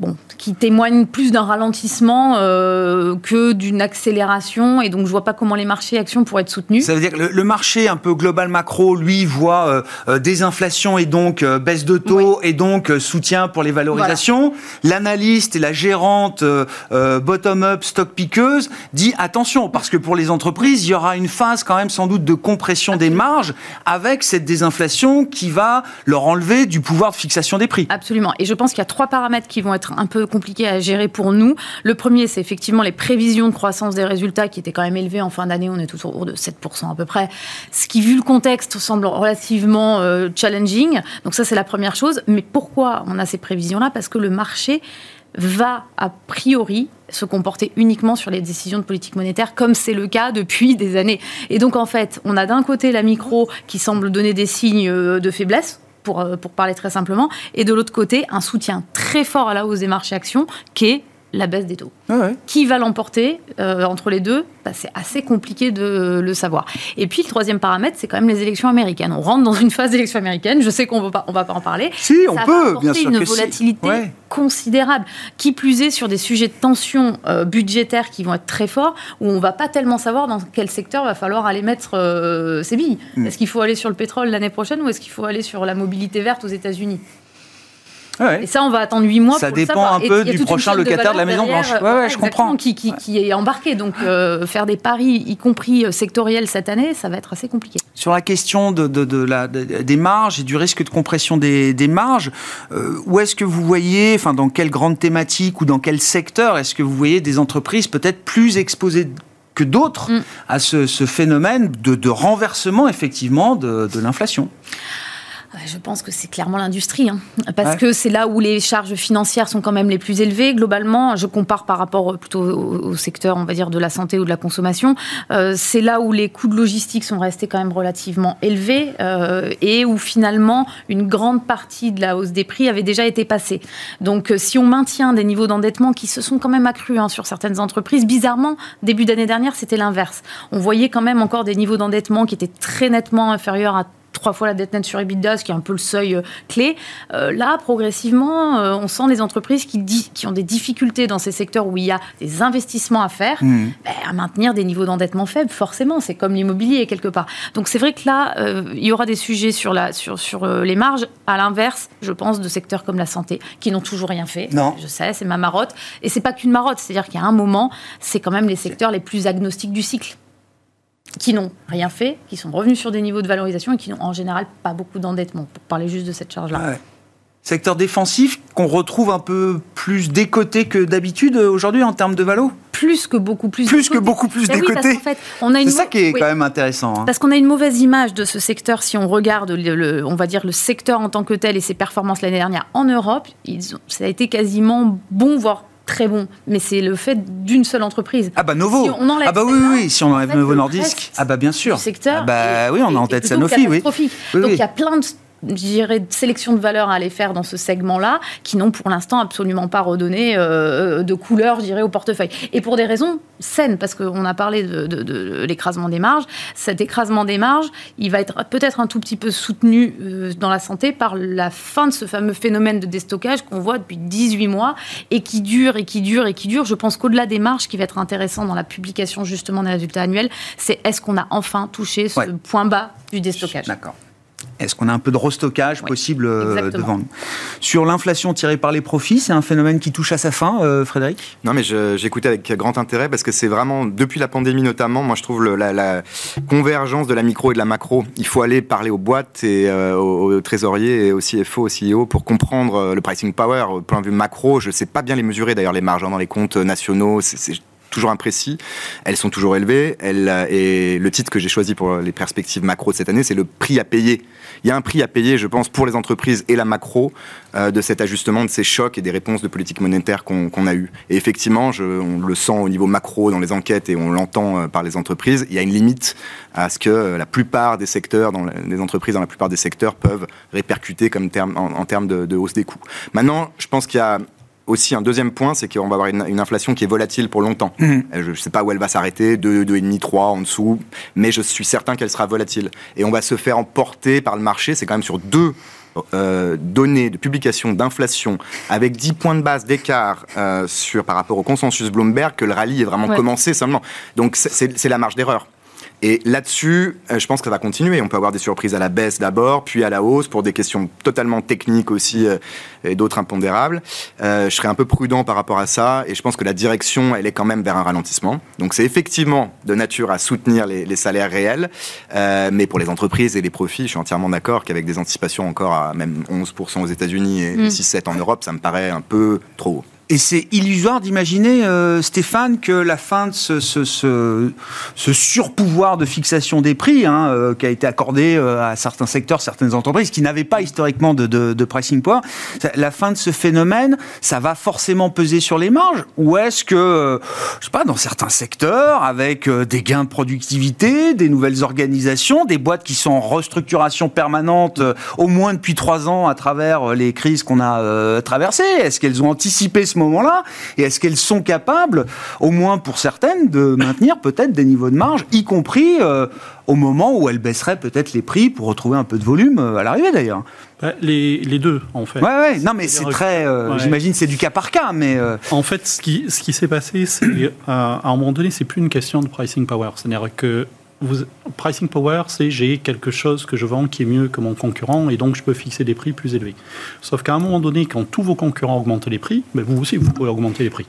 bon, qui témoigne plus d'un ralentissement euh, que d'une accélération. Et donc, je vois pas comment les marchés actions pourraient être soutenus. Ça veut dire que le, marché un peu global macro, lui, voit euh, euh désinflation et donc euh, baisse de taux et donc soutien pour les valorisations. L'analyste et la gérante bottom-up stock piqueuse dit attention, parce que pour les entreprises, il y aura une phase quand même sans doute de compression des marges avec cette désinflation qui va leur enlever du pouvoir de fixation des prix. Absolument. Et je pense qu'il y a trois paramètres qui vont être un peu compliqué à gérer pour nous. Le premier, c'est effectivement les prévisions de croissance des résultats qui étaient quand même élevées en fin d'année. On est autour de 7% à peu près. Ce qui, vu le contexte, semble relativement euh, challenging. Donc ça, c'est la première chose. Mais pourquoi on a ces prévisions-là? Parce que le marché va a priori se comporter uniquement sur les décisions de politique monétaire, comme c'est le cas depuis des années. Et donc, en fait, on a d'un côté la micro qui semble donner des signes euh, de faiblesse, pour, euh, pour parler très simplement, et de l'autre côté, un soutien très fort à la hausse des marchés actions, qui est la baisse des taux. Ah Qui va l'emporter euh, entre les deux? Bah, C'est assez compliqué de le savoir. Et puis le troisième paramètre, c'est quand même les élections américaines. On rentre dans une phase d'élections américaines. Je sais qu'on ne va pas en parler. Si, on peut, bien sûr. une volatilité considérable. Qui plus est sur des sujets de tension euh, budgétaire qui vont être très forts, où on ne va pas tellement savoir dans quel secteur va falloir aller mettre euh, ses billes. Mm. Est-ce qu'il faut aller sur le pétrole l'année prochaine ou est-ce qu'il faut aller sur la mobilité verte aux États-Unis? Et ça, on va attendre 8 mois. Ça dépend un peu du prochain locataire de, la Maison Blanche. Ouais, ouais, je comprends. Qui, qui, qui, est embarqué. Donc, euh, faire des paris, y compris euh, sectoriels cette année, ça va être assez compliqué. Sur la question de, de, de la, des marges et du risque de compression des, des marges, euh, où est-ce que vous voyez, enfin, dans quelle grande thématique ou dans quel secteur est-ce que vous voyez des entreprises peut-être plus exposées que d'autres mm. à ce, ce, phénomène de, de renversement, effectivement, de, de l'inflation? Je pense que c'est clairement l'industrie, hein. parce que c'est là où les charges financières sont quand même les plus élevées. Globalement, je compare par rapport plutôt au, secteur, on va dire, de la santé ou de la consommation. Euh, c'est là où les coûts de logistique sont restés quand même relativement élevés euh, et où finalement une grande partie de la hausse des prix avait déjà été passée. Donc, euh, si on maintient des niveaux d'endettement qui se sont quand même accrus hein, sur certaines entreprises, bizarrement, début d'année dernière, c'était l'inverse. On voyait quand même encore des niveaux d'endettement qui étaient très nettement inférieurs à trois fois la dette nette sur EBITDA, ce qui est un peu le seuil euh, clé. Euh, là, progressivement, euh, on sent les entreprises qui, qui, ont des difficultés dans ces secteurs où il y a des investissements à faire, mmh. ben, à maintenir des niveaux d'endettement faibles, forcément. C'est comme l'immobilier, quelque part. Donc, c'est vrai que là, il y aura des sujets sur, la, sur, sur les marges. À l'inverse, je pense, de secteurs comme la santé, qui n'ont toujours rien fait. Non. Je sais, c'est ma marotte. Et c'est pas qu'une marotte. C'est-à-dire a un moment, c'est quand même les secteurs les plus agnostiques du cycle qui n'ont rien fait, qui sont revenus sur des niveaux de valorisation et qui n'ont en général pas beaucoup d'endettement, pour parler juste de cette charge-là. Secteur défensif qu'on retrouve un peu plus décoté que d'habitude euh, aujourd'hui en termes de valo? Plus que beaucoup plus Plus que beaucoup plus ben décoté C'est ça qui est quand même intéressant. Hein. Parce qu'on a une mauvaise image de ce secteur si on regarde, le, on va dire, le secteur en tant que tel et ses performances l'année dernière en Europe. Ils ont, ça a été quasiment bon, voire très bon, mais c'est le fait d'une seule entreprise. Ah bah Novo. Si on enlève ah bah oui, oui, si on enlève en fait, Novo Nordisk. Ah bah bien sûr. du secteur Ah bah oui, on a en tête Sanofi, oui. Oui, Donc il y a plein de dirais, de sélection de valeurs à aller faire dans ce segment-là, qui n'ont pour l'instant absolument pas redonné euh, de couleur, je dirais, au portefeuille. Et pour des raisons saines, parce qu'on a parlé de, de- de l'écrasement des marges. Cet écrasement des marges, il va être peut-être un tout petit peu soutenu euh, dans la santé par la fin de ce fameux phénomène de déstockage qu'on voit depuis 18 mois et qui dure et qui dure et qui dure. Je pense qu'au-delà des marges, ce qui va être intéressant dans la publication justement des résultats annuels, c'est est-ce qu'on a enfin touché ce Ouais. point bas du déstockage? D'accord. Est-ce qu'on a un peu de restockage Oui, possible euh, exactement. devant nous? Sur l'inflation tirée par les profits, c'est un phénomène qui touche à sa fin, euh, Frédéric? Non, mais j'écoutais avec grand intérêt parce que c'est vraiment, depuis la pandémie notamment, moi je trouve le- la, la convergence de la micro et de la macro. Il faut aller parler aux boîtes et euh, aux, aux trésoriers et aux CFO, aux CEO pour comprendre le pricing power au point de vue macro. Je ne sais pas bien les mesurer d'ailleurs, les marges hein, dans les comptes nationaux. c'est toujours imprécis. Elles sont toujours élevées. Elles, euh, et le titre que j'ai choisi pour les perspectives macro de cette année, c'est le prix à payer. Il y a un prix à payer, je pense, pour les entreprises et la macro euh, de cet ajustement, de ces chocs et des réponses de politique monétaire qu'on a eues. Et effectivement, je, on le sent au niveau macro dans les enquêtes et on l'entend euh, par les entreprises, il y a une limite à ce que la plupart des secteurs, dans la- les entreprises dans la plupart des secteurs peuvent répercuter comme terme, en, en termes de, de hausse des coûts. Maintenant, je pense qu'il y a aussi un deuxième point, c'est qu'on va avoir une, une inflation qui est volatile pour longtemps. Mhm. Euh, Je ne sais pas où elle va s'arrêter, 2, 2,5, 3 en dessous, mais je suis certain qu'elle sera volatile. Et on va se faire emporter par le marché, c'est quand même sur deux euh, données de publication d'inflation avec 10 points de base d'écart euh, sur par rapport au consensus Bloomberg que le rallye est vraiment Ouais. commencé seulement. Donc c'est la marge d'erreur. Et là-dessus, euh, je pense que ça va continuer. On peut avoir des surprises à la baisse d'abord, puis à la hausse pour des questions totalement techniques aussi euh, et d'autres impondérables. Euh, je serais un peu prudent par rapport à ça et je pense que la direction, elle est quand même vers un ralentissement. Donc c'est effectivement de nature à soutenir les, les salaires réels, euh, mais pour les entreprises et les profits, je suis entièrement d'accord qu'avec des anticipations encore à même 11% aux États-Unis et Mm. 6-7 en Europe, ça me paraît un peu trop haut. Et c'est illusoire d'imaginer, euh, Stéphane, que la fin de ce, surpouvoir de fixation des prix hein, euh, qui a été accordé euh, à certains secteurs, certaines entreprises qui n'avaient pas historiquement de, de, de pricing power, la fin de ce phénomène, ça va forcément peser sur les marges? Ou est-ce que, je sais pas, dans certains secteurs, avec des gains de productivité, des nouvelles organisations, des boîtes qui sont en restructuration permanente, au moins depuis trois ans à travers les crises qu'on a traversées, est-ce qu'elles ont anticipé ce moment-là Et est-ce qu'elles sont capables, au moins pour certaines, de maintenir peut-être des niveaux de marge, y compris euh, au moment où elles baisseraient peut-être les prix pour retrouver un peu de volume euh, à l'arrivée d'ailleurs? Bah, les, les deux, en fait. Ouais, ouais, non mais c'est très... euh, Ouais. J'imagine c'est du cas par cas, mais... euh, En fait, ce qui, ce qui s'est passé, c'est euh, à un moment donné, c'est plus une question de pricing power. C'est-à-dire que vous, pricing power, c'est j'ai quelque chose que je vends qui est mieux que mon concurrent et donc je peux fixer des prix plus élevés. Sauf qu'à un moment donné, quand tous vos concurrents augmentent les prix, ben vous aussi, vous pouvez augmenter les prix.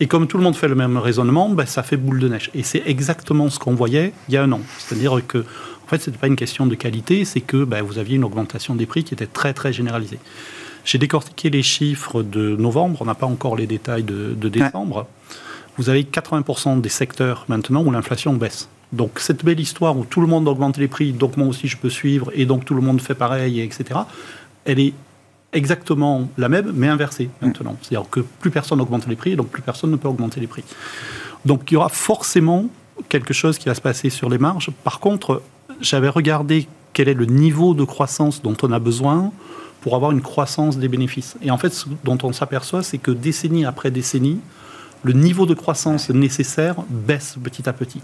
Et comme tout le monde fait le même raisonnement, ben ça fait boule de neige. Et c'est exactement ce qu'on voyait il y a un an. C'est-à-dire que, en fait, ce n'était pas une question de qualité, c'est que ben, vous aviez une augmentation des prix qui était très, très généralisée. J'ai décortiqué les chiffres de novembre, on n'a pas encore les détails de, de décembre. Vous avez 80% des secteurs maintenant où l'inflation baisse. Donc cette belle histoire où tout le monde augmente les prix, donc moi aussi je peux suivre, et donc tout le monde fait pareil, etc., elle est exactement la même, mais inversée maintenant. C'est-à-dire que plus personne augmente les prix, donc plus personne ne peut augmenter les prix. Donc il y aura forcément quelque chose qui va se passer sur les marges. Par contre, j'avais regardé quel est le niveau de croissance dont on a besoin pour avoir une croissance des bénéfices. Et en fait, ce dont on s'aperçoit, c'est que décennie après décennie, le niveau de croissance nécessaire baisse petit à petit.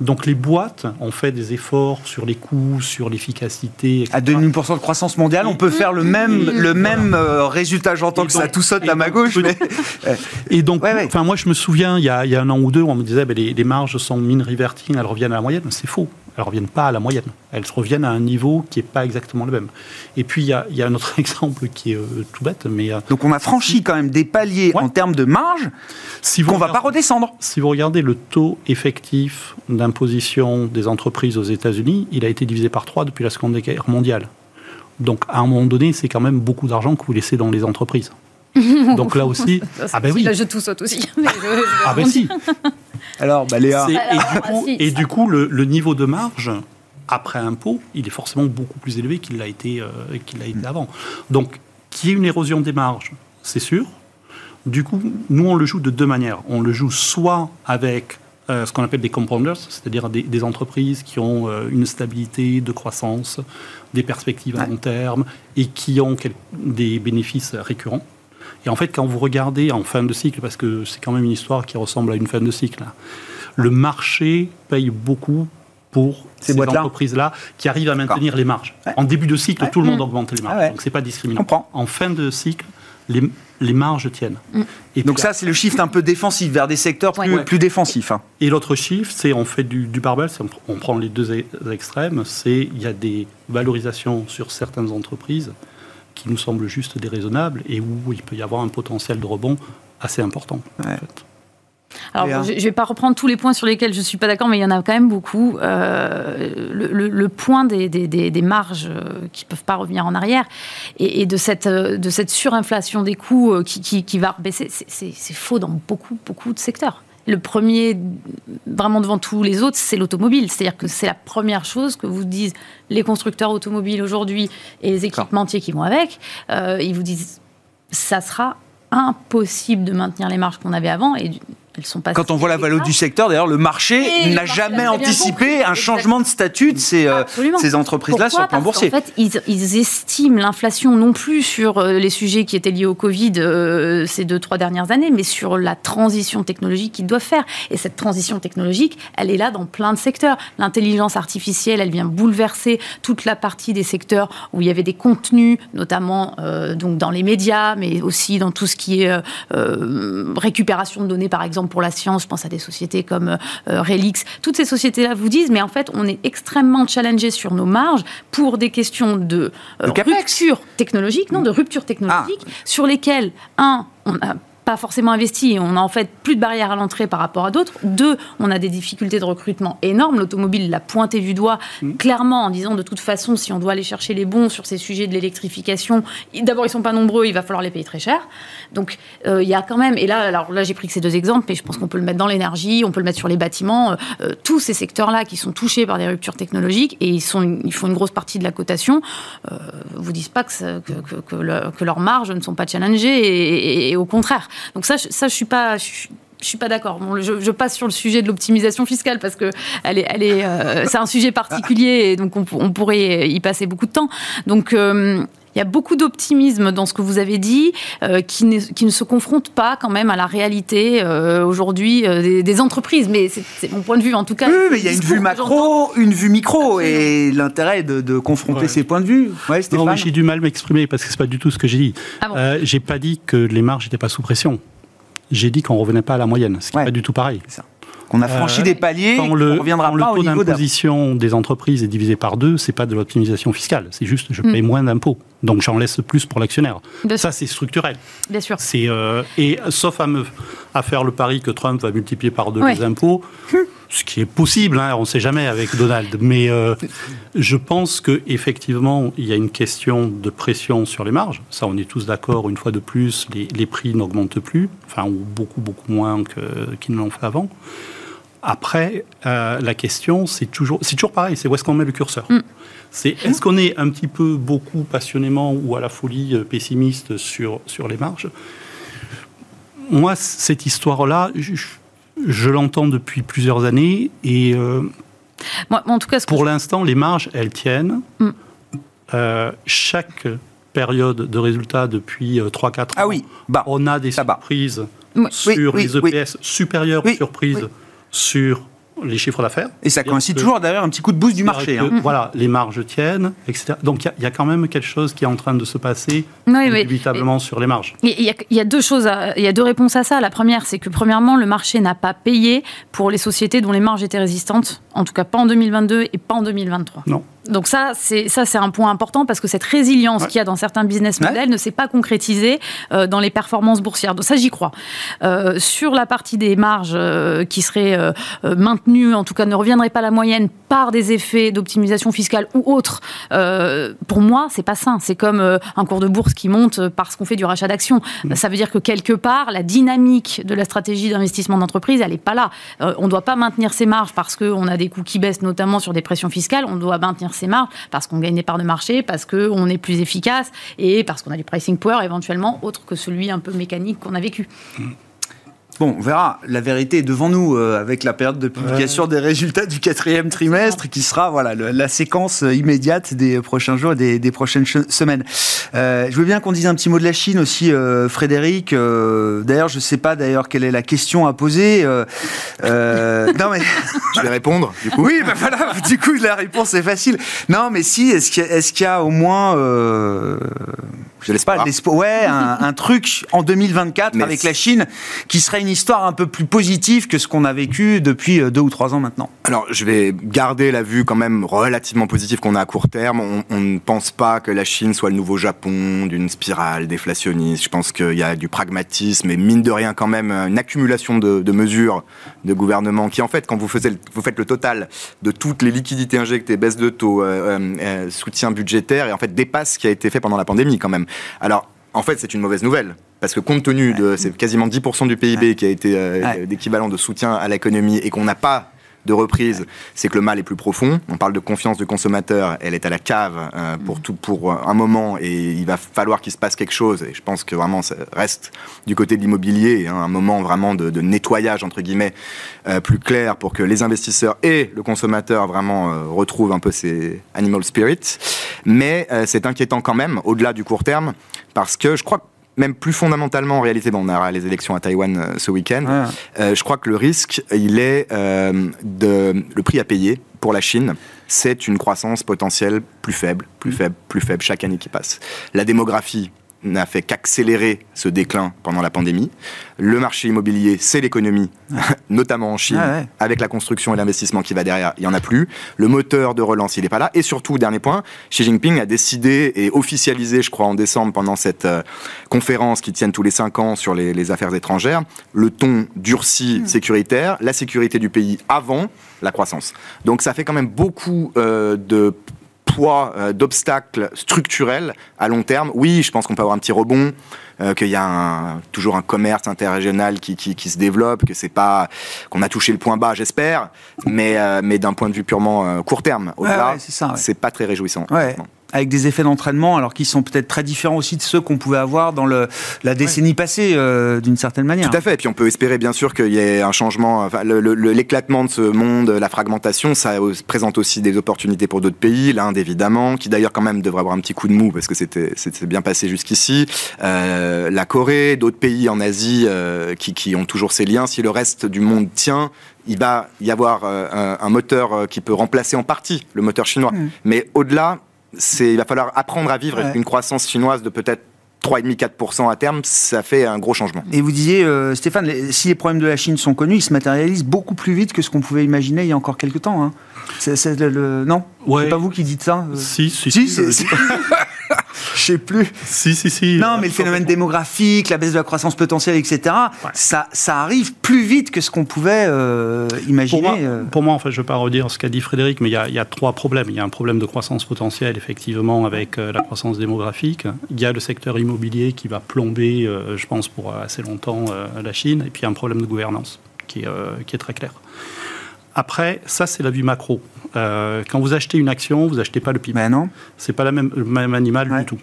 Donc les boîtes ont fait des efforts sur les coûts, sur l'efficacité. etc. À 2,5% de croissance mondiale, on peut faire le même, le même euh, résultat. J'entends que ça tout saute à ma gauche, mais... Et donc, Ouais, ouais. enfin, moi, je me souviens, il y, a, il y a un an ou deux, on me disait, ben, les, les marges sont mean reverting, elles reviennent à la moyenne. C'est faux. Elles ne reviennent pas à la moyenne. Elles reviennent à un niveau qui n'est pas exactement le même. Et puis, il y a, y a un autre exemple qui est euh, tout bête, mais euh, Donc on a franchi quand même des paliers Ouais. en termes de marge si vous qu'on va pas regardez- redescendre. Si vous regardez le taux effectif d'imposition des entreprises aux États-Unis, il a été divisé par 3 depuis la Seconde Guerre mondiale. Donc, à un moment donné, c'est quand même beaucoup d'argent que vous laissez dans les entreprises. Donc là aussi, ah ben oui, Là, je tout saute aussi. Mais je- je vais ah ben si. Alors, bah, Léa... Et, Alors, du coup, si, et ça- du coup, le, le niveau de marge après impôt, il est forcément beaucoup plus élevé qu'il l'a été, euh, qu'il l'a été avant. Donc, qu'il y ait une érosion des marges, c'est sûr. Du coup, nous, on le joue de deux manières. On le joue soit avec euh, ce qu'on appelle des compounders, c'est-à-dire des, entreprises qui ont euh, une stabilité de croissance, des perspectives à long terme et qui ont des bénéfices récurrents. Et en fait, quand vous regardez en fin de cycle, parce que c'est quand même une histoire qui ressemble à une fin de cycle, hein, le marché paye beaucoup pour ces, entreprises-là qui arrivent à maintenir les marges. En début de cycle, tout le monde mmh. augmente les marges. Ah Donc, ce n'est pas discriminant. En fin de cycle, les, les marges tiennent. Mm. Et Donc ça, c'est le shift un peu défensif vers des secteurs plus, défensifs. Hein. Et l'autre shift, c'est on fait du, du barbell, on, prend les deux extrêmes, c'est il y a des valorisations sur certaines entreprises qui nous semblent juste déraisonnables et où il peut y avoir un potentiel de rebond assez important. En fait. Alors, je ne vais pas reprendre tous les points sur lesquels je ne suis pas d'accord, mais il y en a quand même beaucoup. Euh, le, point des, des, marges euh, qui ne peuvent pas revenir en arrière et, de, cette, euh, de cette surinflation des coûts qui, qui, va baisser, c'est faux dans beaucoup, beaucoup de secteurs. Le premier, vraiment devant tous les autres, c'est l'automobile. C'est-à-dire que c'est la première chose que vous disent les constructeurs automobiles aujourd'hui et les équipementiers qui vont avec. ils vous disent ça sera impossible de maintenir les marges qu'on avait avant. Et quand on voit la valeur du secteur, d'ailleurs, le marché n'a jamais anticipé un changement de statut de ces, euh, ces entreprises-là sur le plan boursier. En fait, ils, estiment l'inflation non plus sur euh, les sujets qui étaient liés au Covid euh, ces deux, trois dernières années, mais sur la transition technologique qu'ils doivent faire. Et cette transition technologique, elle est là dans plein de secteurs. L'intelligence artificielle, elle vient bouleverser toute la partie des secteurs où il y avait des contenus, notamment donc dans les médias, mais aussi dans tout ce qui est récupération de données, par exemple pour la science, je pense à des sociétés comme euh, Relix, toutes ces sociétés-là vous disent, mais en fait, on est extrêmement challengé sur nos marges pour des questions de, euh, rupture technologique, non, de rupture technologique, ah. sur lesquelles, un, on a pas forcément investi. On a en fait plus de barrières à l'entrée par rapport à d'autres. Deux, on a des difficultés de recrutement énormes. L'automobile l'a pointé du doigt mmh. clairement en disant de toute façon, si on doit aller chercher les bons sur ces sujets de l'électrification, d'abord ils sont pas nombreux, il va falloir les payer très cher. Donc euh, il y a quand même, et là, alors là j'ai pris que ces deux exemples, et je pense qu'on peut le mettre dans l'énergie, on peut le mettre sur les bâtiments, euh, euh, tous ces secteurs-là qui sont touchés par des ruptures technologiques et ils, sont, ils font une grosse partie de la cotation, vous disent pas que, que, leurs marges ne sont pas challengées et au contraire. Donc ça, ça je suis pas. Je, suis pas d'accord. je, passe sur le sujet de l'optimisation fiscale parce que elle est, elle est, euh, c'est un sujet particulier et donc on, pourrait y passer beaucoup de temps. Donc euh, il y a beaucoup d'optimisme dans ce que vous avez dit, euh, qui, ne, qui, ne, se confronte pas quand même à la réalité aujourd'hui des, entreprises. Mais c'est mon point de vue en tout cas. Oui, mais il y a une vue macro, une vue micro, et l'intérêt de, de, confronter ces points de vue. Ouais, non, mais j'ai du mal à m'exprimer parce que c'est pas du tout ce que j'ai dit. Ah j'ai pas dit que les marges n'étaient pas sous pression j'ai dit qu'on revenait pas à la moyenne, ce qui n'est pas du tout pareil. Qu'on a franchi euh, des paliers, quand le, reviendra quand le taux d'imposition des entreprises est divisé par deux, c'est pas de l'optimisation fiscale, c'est juste je paye mm. moins d'impôts, donc j'en laisse plus pour l'actionnaire. Ça c'est structurel. Bien sûr. C'est euh, et sauf à me à faire le pari que Trump va multiplier par deux les impôts. ce qui est possible, hein, on ne sait jamais avec Donald. Mais euh, je pense qu'effectivement, il y a une question de pression sur les marges. Ça, on est tous d'accord, une fois de plus, les, prix n'augmentent plus, enfin, ou beaucoup, beaucoup moins qu'ils ne l'ont fait avant. Après, euh, la question, c'est toujours, c'est toujours pareil, c'est où est-ce qu'on met le curseur mm. C'est est-ce qu'on est un petit peu, beaucoup, passionnément ou à la folie euh, pessimiste sur, sur les marges? Moi, cette histoire-là, je, je l'entends depuis plusieurs années et euh, en tout cas, pour l'instant, les marges, elles tiennent. Mm. Euh, chaque période de résultats depuis 3-4 euh, ah oui, bah, on a des surprises sur les EPS supérieures aux surprises sur les chiffres d'affaires. Et ça coïncide toujours d'ailleurs un petit coup de boost du marché. Hein. Voilà, les marges tiennent, etc. Donc il y, a quand même quelque chose qui est en train de se passer inévitablement sur les marges. Il y, a deux choses, il y a deux réponses à ça. La première, c'est que premièrement, le marché n'a pas payé pour les sociétés dont les marges étaient résistantes, en tout cas pas en 2022 et pas en 2023. Non. Donc ça, c'est ça, c'est un point important parce que cette résilience qu'il y a dans certains business models ne s'est pas concrétisée euh, dans les performances boursières. Donc ça, j'y crois. Euh, sur la partie des marges euh, qui seraient maintenues, en tout cas ne reviendraient pas à la moyenne par des effets d'optimisation fiscale ou autres, pour moi, c'est pas sain. C'est comme un cours de bourse qui monte parce qu'on fait du rachat d'actions. Ça veut dire que quelque part, la dynamique de la stratégie d'investissement d'entreprise, elle n'est pas là. on ne doit pas maintenir ses marges parce qu'on a des coûts qui baissent, notamment sur des pressions fiscales. On doit maintenir ses marges, parce qu'on gagne des parts de marché, parce qu'on est plus efficace et parce qu'on a du pricing power éventuellement autre que celui un peu mécanique qu'on a vécu. Mmh. Bon, on verra. La vérité est devant nous euh, avec la période de publication des résultats du quatrième trimestre qui sera voilà la séquence euh, immédiate des prochains jours et des, prochaines semaines. Euh, je veux bien qu'on dise un petit mot de la Chine aussi, Frédéric. d'ailleurs, je ne sais pas d'ailleurs quelle est la question à poser. non mais je vais répondre. Du coup? Oui, ben voilà. Du coup, la réponse est facile. Non, mais si. Est-ce qu'il y, y, a au moins je laisse pas Ouais, un, truc en 2024 avec la Chine qui serait une histoire un peu plus positive que ce qu'on a vécu depuis euh, deux ou trois ans maintenant. Alors, je vais garder la vue quand même relativement positive qu'on a à court terme. On, ne pense pas que la Chine soit le nouveau Japon d'une spirale déflationniste. Je pense qu'il y a du pragmatisme et mine de rien quand même une accumulation de, mesures de gouvernement qui en fait, quand vous, vous faites le total de toutes les liquidités injectées, baisse de taux, euh, euh, soutien budgétaire et en fait dépasse ce qui a été fait pendant la pandémie quand même. Alors, en fait, c'est une mauvaise nouvelle. Parce que compte tenu de c'est quasiment 10% du PIB qui a été euh, d'équivalent de soutien à l'économie et qu'on n'a pas de reprise, c'est que le mal est plus profond. On parle de confiance du consommateur, elle est à la cave euh, pour, tout, pour un moment et il va falloir qu'il se passe quelque chose. Et je pense que vraiment ça reste du côté de l'immobilier, hein, un moment vraiment de, nettoyage, entre guillemets, euh, plus clair pour que les investisseurs et le consommateur vraiment euh, retrouvent un peu ces animal spirits. Mais c'est inquiétant quand même, au-delà du court terme, parce que je crois que même plus fondamentalement en réalité, bon, on aura les élections à Taïwan euh, ce week-end, euh, je crois que le risque, il est euh, de le prix à payer pour la Chine, c'est une croissance potentielle plus faible, plus mm. faible, plus faible chaque année qui passe. La démographie n'a fait qu'accélérer ce déclin pendant la pandémie. Le marché immobilier, c'est l'économie, notamment en Chine, avec la construction et l'investissement qui va derrière, il n'y en a plus. Le moteur de relance, il n'est pas là. Et surtout, dernier point, Xi Jinping a décidé et officialisé, je crois, en décembre, pendant cette euh, conférence qui tient tous les cinq ans sur les, affaires étrangères, le ton durci hmm. sécuritaire, la sécurité du pays avant la croissance. Donc ça fait quand même beaucoup euh, de poids euh, d'obstacles structurels à long terme. Oui, je pense qu'on peut avoir un petit rebond, euh, qu'il y a toujours un commerce interrégional qui, qui, se développe, que c'est pas qu'on a touché le point bas, j'espère, mais, euh, mais d'un point de vue purement court terme. Au-delà, c'est pas très réjouissant avec des effets d'entraînement, alors qu'ils sont peut-être très différents aussi de ceux qu'on pouvait avoir dans le, la décennie passée, euh, d'une certaine manière. Tout à fait. Et puis on peut espérer bien sûr qu'il y ait un changement, enfin, l'éclatement de ce monde, la fragmentation, ça présente aussi des opportunités pour d'autres pays, l'Inde évidemment, qui d'ailleurs quand même devrait avoir un petit coup de mou parce que c'était bien passé jusqu'ici, euh, la Corée, d'autres pays en Asie euh, qui, qui ont toujours ces liens. Si le reste du monde tient, il va y avoir un, moteur qui peut remplacer en partie le moteur chinois. Mmh. Mais au-delà, il va falloir apprendre à vivre avec une croissance chinoise de peut-être 3,5-4% à terme, ça fait un gros changement. Et vous disiez, euh, Stéphane, si les problèmes de la Chine sont connus, ils se matérialisent beaucoup plus vite que ce qu'on pouvait imaginer il y a encore quelques temps. Hein. C'est, le, non? C'est pas vous qui dites ça euh? Si, si. si, si je sais plus. Si, si, si. Non, mais le phénomène démographique, la baisse de la croissance potentielle, etc., ça, ça arrive plus vite que ce qu'on pouvait euh, imaginer. Euh. Pour moi, en fait, je ne vais pas redire ce qu'a dit Frédéric, mais il y, a, trois problèmes. Il y a un problème de croissance potentielle, effectivement, avec euh, la croissance démographique. Il y a le secteur immobilier qui va plomber, je pense, pour assez longtemps la Chine. Et puis, il y a un problème de gouvernance qui est, qui est très clair. Après, ça, c'est la vue macro. Euh, quand vous achetez une action, vous achetez pas le PIB. Ben non. C'est pas la même, le même animal du tout.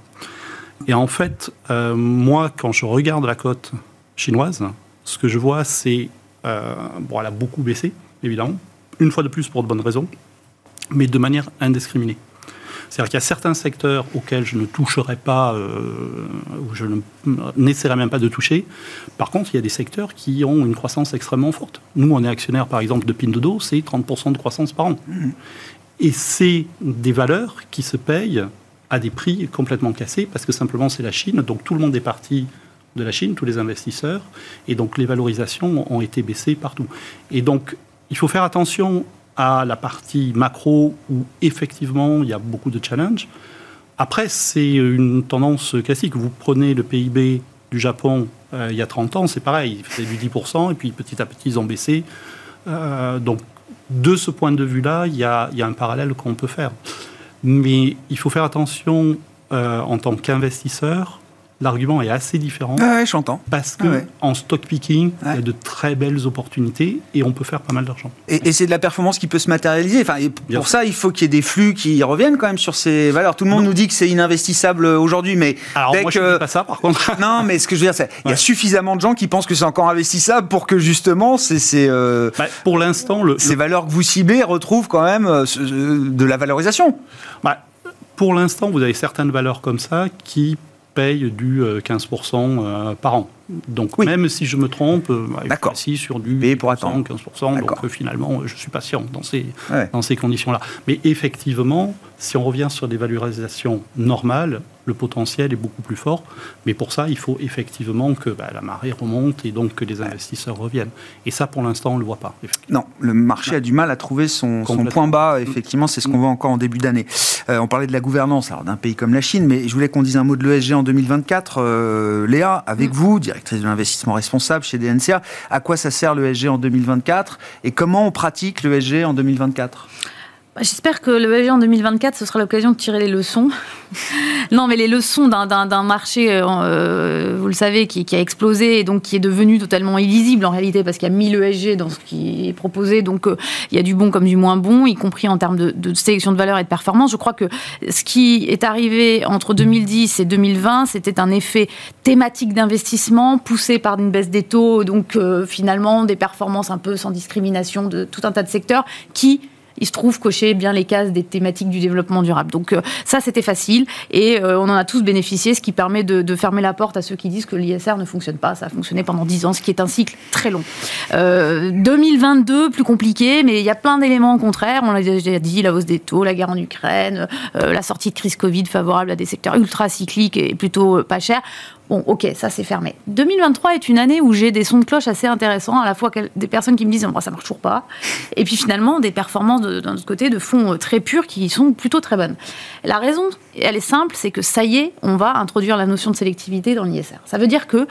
Et en fait, euh, moi, quand je regarde la cote chinoise, ce que je vois, c'est. Euh, bon, elle a beaucoup baissé, évidemment. Une fois de plus pour de bonnes raisons, mais de manière indiscriminée. C'est-à-dire qu'il y a certains secteurs auxquels je ne toucherai pas, euh, ou je n'essaierai même pas de toucher. Par contre, il y a des secteurs qui ont une croissance extrêmement forte. Nous, on est actionnaire, par exemple, de Pinduoduo, c'est 30% de croissance par an. Mmh. Et c'est des valeurs qui se payent à des prix complètement cassés, parce que simplement c'est la Chine, donc tout le monde est parti de la Chine, tous les investisseurs, et donc les valorisations ont été baissées partout. Et donc, il faut faire attention à la partie macro où effectivement il y a beaucoup de challenges. Après, c'est une tendance classique. Vous prenez le PIB du Japon euh, il y a 30 ans, c'est pareil, c'était du 10%, et puis petit à petit ils ont baissé. Euh, donc de ce point de vue-là, il y, a, un parallèle qu'on peut faire. Mais il faut faire attention euh, en tant qu'investisseur l'argument est assez différent. Ah ouais, j'entends. Parce que Ah ouais. en stock picking, il y a de très belles opportunités et on peut faire pas mal d'argent. Et, et c'est de la performance qui peut se matérialiser. Enfin, Bien pour sûr. ça, il faut qu'il y ait des flux qui reviennent quand même sur ces valeurs. Tout le monde nous dit que c'est ininvestissable aujourd'hui, mais Alors dès moi, je que- ne dis pas ça, par contre. non, mais ce que je veux dire, c'est il y a suffisamment de gens qui pensent que c'est encore investissable pour que justement euh, Bah, pour l'instant, le, ces valeurs que vous ciblez retrouvent quand même euh, euh, de la valorisation. Bah, pour l'instant, vous avez certaines valeurs comme ça qui payent du euh, 15% euh, par an. Donc Oui. même si je me trompe, euh, bah, je suis sur du pour 10%, attendre. 15%, D'accord. donc euh, finalement, je suis patient dans ces, Ouais. dans ces conditions-là. Mais effectivement, si on revient sur des valorisations normales, le potentiel est beaucoup plus fort. Mais pour ça, il faut effectivement que bah, la marée remonte et donc que les investisseurs reviennent. Et ça, pour l'instant, on ne le voit pas. Non, le marché a du mal à trouver son, son point bas. Effectivement, c'est ce qu'on voit encore en début d'année. Euh, on parlait de la gouvernance alors d'un pays comme la Chine, mais je voulais qu'on dise un mot de l'ESG en 2024. Euh, Léa, avec vous, directrice de l'investissement responsable chez DNCA, à quoi ça sert l'ESG en 2024 et comment on pratique l'ESG en 2024 Bah, J'espère que le en 2024, ce sera l'occasion de tirer les leçons. non, mais les leçons d'un- marché, euh, euh, vous le savez, qui, qui a explosé et donc qui est devenu totalement illisible en réalité parce qu'il y a 1000 ESG dans ce qui est proposé. Donc euh, il y a du bon comme du moins bon, y compris en termes de, de sélection de valeur et de performance. Je crois que ce qui est arrivé entre 2010 et 2020, c'était un effet thématique d'investissement poussé par une baisse des taux, donc euh, finalement des performances un peu sans discrimination de tout un tas de secteurs qui il se trouve cocher bien les cases des thématiques du développement durable. Donc euh, ça, c'était facile et euh, on en a tous bénéficié, ce qui permet de, fermer la porte à ceux qui disent que l'ISR ne fonctionne pas. Ça a fonctionné pendant 10 ans, ce qui est un cycle très long. Euh, 2022, plus compliqué, mais il y a plein d'éléments contraires. On l'a déjà dit, la hausse des taux, la guerre en Ukraine, euh, la sortie de crise Covid favorable à des secteurs ultra cycliques et plutôt euh, pas chers. Bon, ok, ça c'est fermé. 2023 est une année où j'ai des sons de cloche assez intéressants, à la fois des personnes qui me disent oh, ça marche toujours pas, et puis finalement des performances d'un autre côté de fonds euh, très purs qui sont plutôt très bonnes. La raison, elle est simple, c'est que ça y est, on va introduire la notion de sélectivité dans l'ISR. Ça veut dire que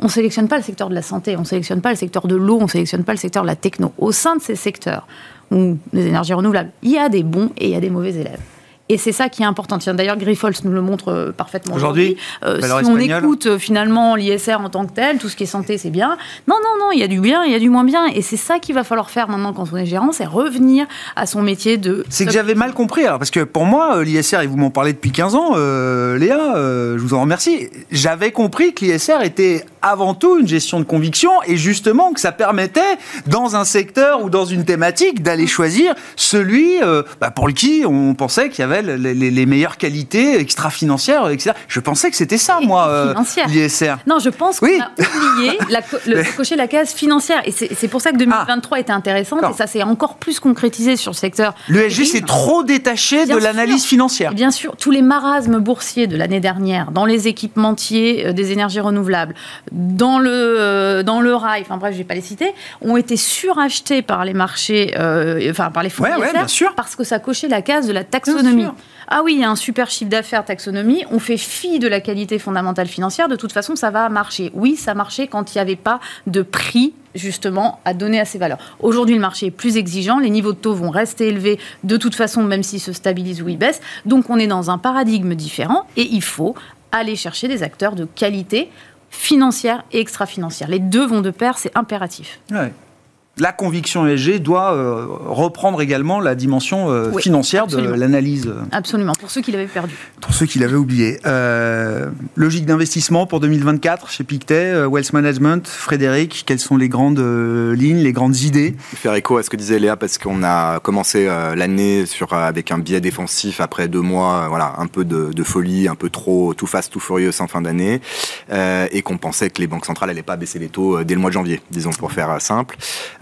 on sélectionne pas le secteur de la santé, on sélectionne pas le secteur de l'eau, on sélectionne pas le secteur de la techno. Au sein de ces secteurs ou des énergies renouvelables, il y a des bons et il y a des mauvais élèves. Et c'est ça qui est important. Tiens, d'ailleurs, Grifols nous le montre euh, parfaitement Aujourd'hui, Euh, si on espagnole. écoute euh, finalement l'ISR en tant que tel, tout ce qui est santé, c'est bien. Non, non, non, il y a du bien, il y a du moins bien. Et c'est ça qu'il va falloir faire maintenant quand on est gérant, c'est revenir à son métier de. C'est que j'avais mal compris. Alors, parce que pour moi, l'ISR, et vous m'en parlez depuis 15 ans, euh, Léa, euh, je vous en remercie. J'avais compris que l'ISR était avant tout une gestion de conviction et justement que ça permettait, dans un secteur ou dans une thématique, d'aller choisir celui bah, pour qui on pensait qu'il y avait les, les- les meilleures qualités extra-financières, etc. Je pensais que c'était ça, moi, euh, l'ISR. Non, je pense qu'on Oui. a oublié la, le, cocher la case financière. Et c'est pour ça que 2023 était intéressante. Et ça s'est encore plus concrétisé sur le secteur. L'ESG, c'est trop détaché Bien de l'analyse financière. Bien sûr, tous les marasmes boursiers de l'année dernière, dans les équipementiers euh, des énergies renouvelables, dans le, euh, dans le rail, enfin bref, je ne vais pas les citer, ont été surachetés par les marchés, euh, enfin par les fonds Ouais, ouais, ISR, bien sûr. parce que ça cochait la case de la taxonomie. Ah oui, il y a un super chiffre d'affaires taxonomie, on fait fi de la qualité fondamentale financière, de toute façon, ça va marcher. Oui, ça marchait quand il n'y avait pas de prix justement à donner à ces valeurs. Aujourd'hui, le marché est plus exigeant, les niveaux de taux vont rester élevés de toute façon, même s'ils se stabilisent ou ils baissent. Donc, on est dans un paradigme différent et il faut aller chercher des acteurs de qualité financière et extra-financière. Les deux vont de pair, c'est impératif. Ouais. La conviction ESG doit euh, reprendre également la dimension euh, Oui, financière absolument. de l'analyse, Absolument, pour ceux qui l'avaient perdu. pour ceux qui l'avaient oublié. Euh, logique d'investissement pour 2024 chez Pictet, euh, Wealth Management, Frédéric, quelles sont les grandes euh, lignes, les grandes idées? Faire écho à ce que disait Léa parce qu'on a commencé euh, l'année sur euh, avec un biais défensif après deux mois, euh, voilà, un peu de, de folie, un peu trop tout fast, tout furieux en fin d'année, euh, et qu'on pensait que les banques centrales n'allaient pas baisser les taux euh, dès le mois de janvier, disons pour faire euh, simple.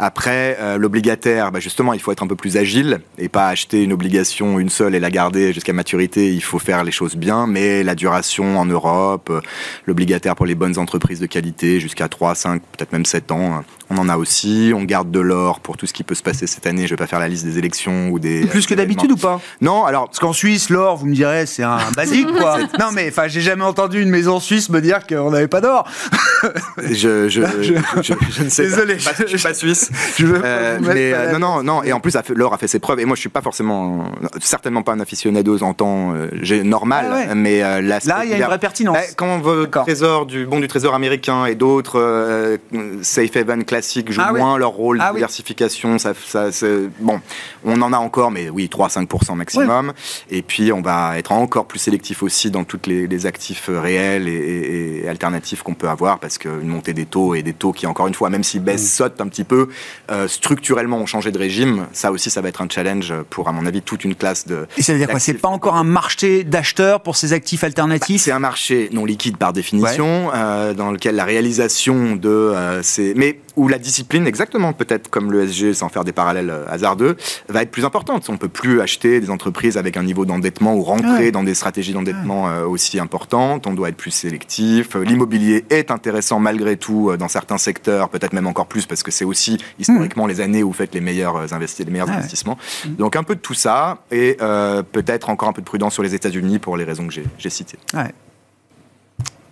Après, euh, l'obligataire, bah, justement, il faut être un peu plus agile et pas acheter une obligation une seule et la garder jusqu'à maturité. Il faut faire les choses bien, mais la duration en Europe, euh, l'obligataire pour les bonnes entreprises de qualité jusqu'à 3, 5, peut-être même 7 ans, euh, on en a aussi. On garde de l'or pour tout ce qui peut se passer cette année. Je vais pas faire la liste des élections ou des. Plus que d'habitude ou pas? Non, alors. Parce qu'en Suisse, l'or, vous me direz, c'est un basique, quoi. non, mais enfin, j'ai jamais entendu une maison suisse me dire qu'on n'avait pas d'or. je, je, je, ne sais Désolé, pas. Je, suis pas suisse. Je veux euh, mais euh, non, non, non. Et en plus, l'or a fait ses preuves. Et moi, je suis pas forcément, certainement pas un aficionado en temps euh, normal. Ah mais euh, là, il y a une vraie pertinence. Eh, quand on veut trésor du bon du trésor américain et d'autres euh, safe haven classiques jouent Ah oui. moins leur rôle Ah de oui. diversification. Ça, ça, c'est- bon, on en a encore, mais oui, 3-5% maximum. Et puis, on va être encore plus sélectif aussi dans tous les, les actifs euh, réels et, et- et alternatifs qu'on peut avoir, parce qu'une montée des taux et des taux qui, encore une fois, même s'ils baissent, Mm. sautent un petit peu, euh, structurellement ont changé de régime. Ça aussi, ça va être un challenge pour, à mon avis, toute une classe de. Et ça veut dire quoi? C'est pas encore un marché d'acheteurs pour ces actifs alternatifs? C'est un marché non liquide par définition, euh, dans lequel la réalisation de euh, ces... Mais où la discipline, exactement peut-être comme l'ESG, sans faire des parallèles euh, hasardeux, va être plus importante. On peut plus acheter des entreprises avec un niveau d'endettement ou rentrer Ouais. dans des stratégies d'endettement euh, aussi importantes. On doit être plus sélectif. Euh, L'immobilier est intéressant malgré tout dans certains secteurs, peut-être même encore plus parce que c'est aussi historiquement les années où vous faites les meilleurs, investi- les meilleurs ouais. investissements. Donc un peu de tout ça et euh, peut-être encore un peu de prudence sur les États-Unis pour les raisons que j'ai citées.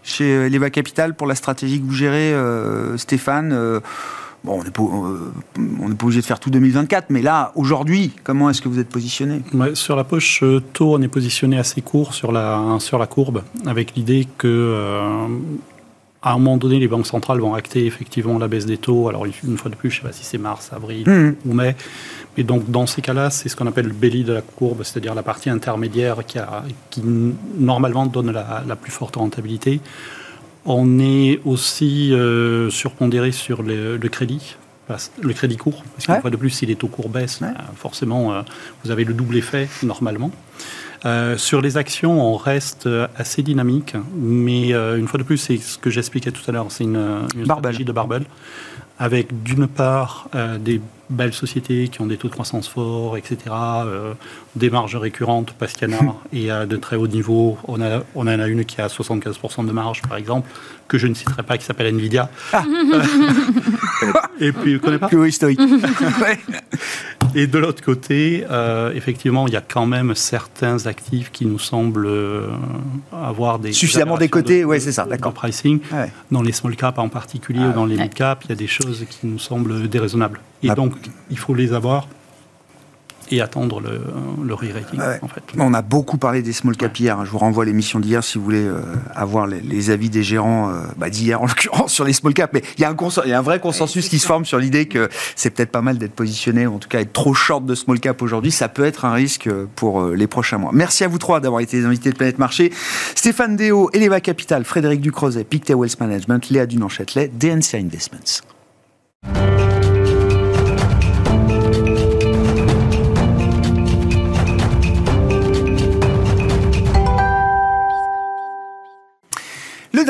Chez euh, Leva Capital, pour la stratégie que vous gérez, euh, Stéphane, euh, bon, on n'est pas, euh, obligé de faire tout 2024, mais là, aujourd'hui, comment est-ce que vous êtes positionné? Ouais, sur la poche taux, on est positionné assez court sur la, sur la courbe, avec l'idée que euh, à un moment donné, les banques centrales vont acter effectivement la baisse des taux. Alors, une fois de plus, je ne sais pas si c'est mars, avril Mhm. ou mai. Mais donc, dans ces cas-là, c'est ce qu'on appelle le belly de la courbe, c'est-à-dire la partie intermédiaire qui, a, qui normalement donne la, la plus forte rentabilité. On est aussi euh, surpondéré sur le, le crédit, le crédit court. Parce qu'une Ouais. fois de plus, si les taux courts baissent, Ouais. euh, forcément, euh, vous avez le double effet normalement. Euh, sur les actions, on reste assez dynamique, mais euh, une fois de plus, c'est ce que j'expliquais tout à l'heure, c'est une, une stratégie de barbell, avec d'une part des belles sociétés qui ont des taux de croissance forts, etc., euh, des marges récurrentes parce qu'il y en a, et à de très haut niveau. On, a, on en a une qui a 75% de marge, par exemple, que je ne citerai pas, qui s'appelle Nvidia. et puis, vous connaissez pas Plus historique. Et de l'autre côté, euh, effectivement, il y a quand même certains actifs qui nous semblent euh, avoir des Suffisamment décotés, ouais, c'est ça, d'accord. pricing. Ouais. Dans les small caps en particulier ou dans les mid caps, il y a des choses qui nous semblent déraisonnables. Et Ah. donc, il faut les avoir et attendre le, le re-rating, Ouais. en fait. On a beaucoup parlé des small cap hier. hein. Je vous renvoie à l'émission d'hier si vous voulez euh, avoir les, les avis des gérants euh, bah, d'hier en l'occurrence sur les small cap. Mais il y, a un consen- il y a un vrai consensus qui se forme sur l'idée que c'est peut-être pas mal d'être positionné, ou en tout cas être trop short de small cap aujourd'hui. Ça peut être un risque euh, pour euh, les prochains mois. Merci à vous trois d'avoir été les invités de Planète Marché. Stéphane Déo, Eleva Capital, Frédéric Ducrozet, Pictet Wealth Management, Léa Dunan-Châtelet, DNCA Investments.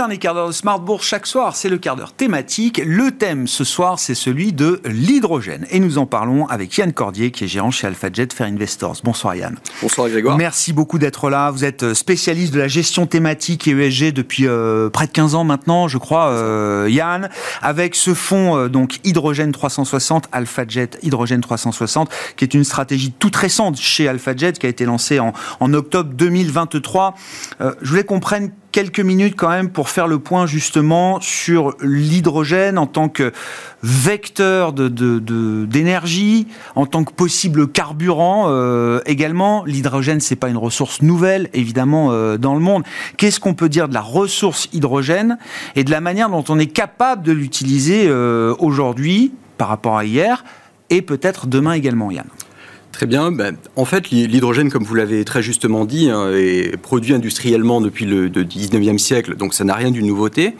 Dernier quart d'heure de Smart Bourse chaque soir, c'est le quart d'heure thématique. Le thème ce soir, c'est celui de l'hydrogène. Et nous en parlons avec Yann Cordier, qui est gérant chez AlphaJet Fair Investors. Bonsoir Yann. Bonsoir Grégoire. Merci beaucoup d'être là. Vous êtes spécialiste de la gestion thématique et ESG depuis euh, près de 15 ans maintenant, je crois, euh, Yann. Avec ce fonds, euh, donc Hydrogène 360, AlphaJet Hydrogène 360, qui est une stratégie toute récente chez AlphaJet, qui a été lancée en, en octobre 2023. Euh, je voulais qu'on prenne quelques minutes quand même pour faire le point justement sur l'hydrogène en tant que vecteur de, de- d'énergie, en tant que possible carburant euh, également. L'hydrogène, c'est pas une ressource nouvelle évidemment euh, dans le monde. Qu'est-ce qu'on peut dire de la ressource hydrogène et de la manière dont on est capable de l'utiliser euh, aujourd'hui par rapport à hier et peut-être demain également, Yann? Très bien. Ben, en fait, l'hy- l'hydrogène, comme vous l'avez très justement dit, hein, est produit industriellement depuis le de 19e siècle, donc ça n'a rien d'une nouveauté.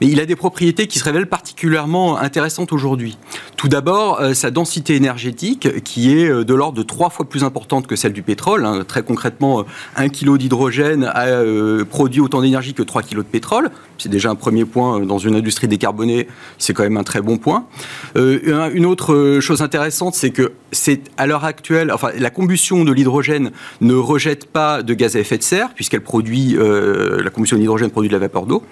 Mais il a des propriétés qui se révèlent particulièrement intéressantes aujourd'hui. Tout d'abord, euh, sa densité énergétique, qui est euh, de l'ordre de trois fois plus importante que celle du pétrole. hein. Très concrètement, euh, un kilo d'hydrogène a produit autant d'énergie que 3 kilos de pétrole. C'est déjà un premier point dans une industrie décarbonée. C'est quand même un très bon point. Un- une autre chose intéressante, c'est que à l'heure actuelle, enfin, la combustion de l'hydrogène ne rejette pas de gaz à effet de serre, puisqu'elle produit, euh, la combustion d'hydrogène produit de la vapeur d'eau.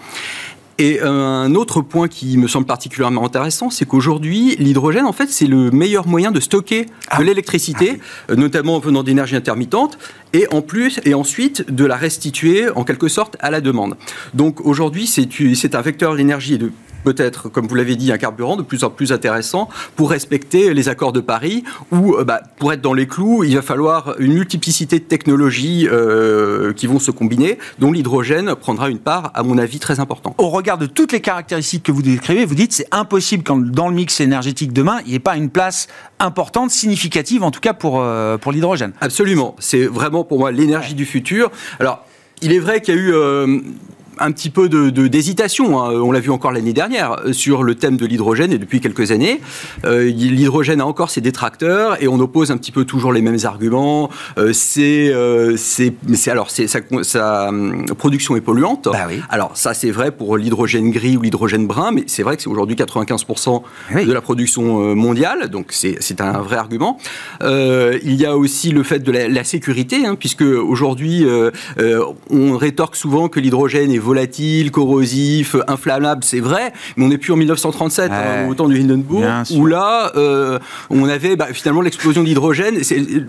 Et un autre point qui me semble particulièrement intéressant, c'est qu'aujourd'hui, l'hydrogène, en fait, c'est le meilleur moyen de stocker Ah. de l'électricité, euh, notamment venant d'énergie intermittente, et en plus, et ensuite, de la restituer en quelque sorte à la demande. Donc aujourd'hui, c'est c'est un vecteur d'énergie et de peut-être, comme vous l'avez dit, un carburant de plus en plus intéressant pour respecter les accords de Paris, où euh, bah, pour être dans les clous, il va falloir une multiplicité de technologies euh, qui vont se combiner, dont l'hydrogène prendra une part, à mon avis, très importante. Au regard de toutes les caractéristiques que vous décrivez, vous dites c'est impossible quand dans le mix énergétique demain, il n'y ait pas une place importante, significative en tout cas pour, euh, pour l'hydrogène. Absolument. C'est vraiment pour moi l'énergie du futur. Alors, il est vrai qu'il y a eu euh, un petit peu de- de- d'hésitation, hein. on l'a vu encore l'année dernière, euh, sur le thème de l'hydrogène et depuis quelques années. Euh, l'hydrogène a encore ses détracteurs et on oppose un petit peu toujours les mêmes arguments. Euh, c'est, euh, alors, c'est, sa, sa, hum, production est polluante. Bah oui. Alors, ça, c'est vrai pour l'hydrogène gris ou l'hydrogène brun, mais c'est vrai que c'est aujourd'hui 95% Oui. de la production mondiale, donc c'est, c'est un vrai argument. Il y a aussi le fait de la, la sécurité, hein, puisque aujourd'hui, on rétorque souvent que l'hydrogène est volatile, corrosif, inflammable, c'est vrai, mais on n'est plus en 1937, Ouais. hein, au temps du Hindenburg, où là, euh, on avait bah, finalement l'explosion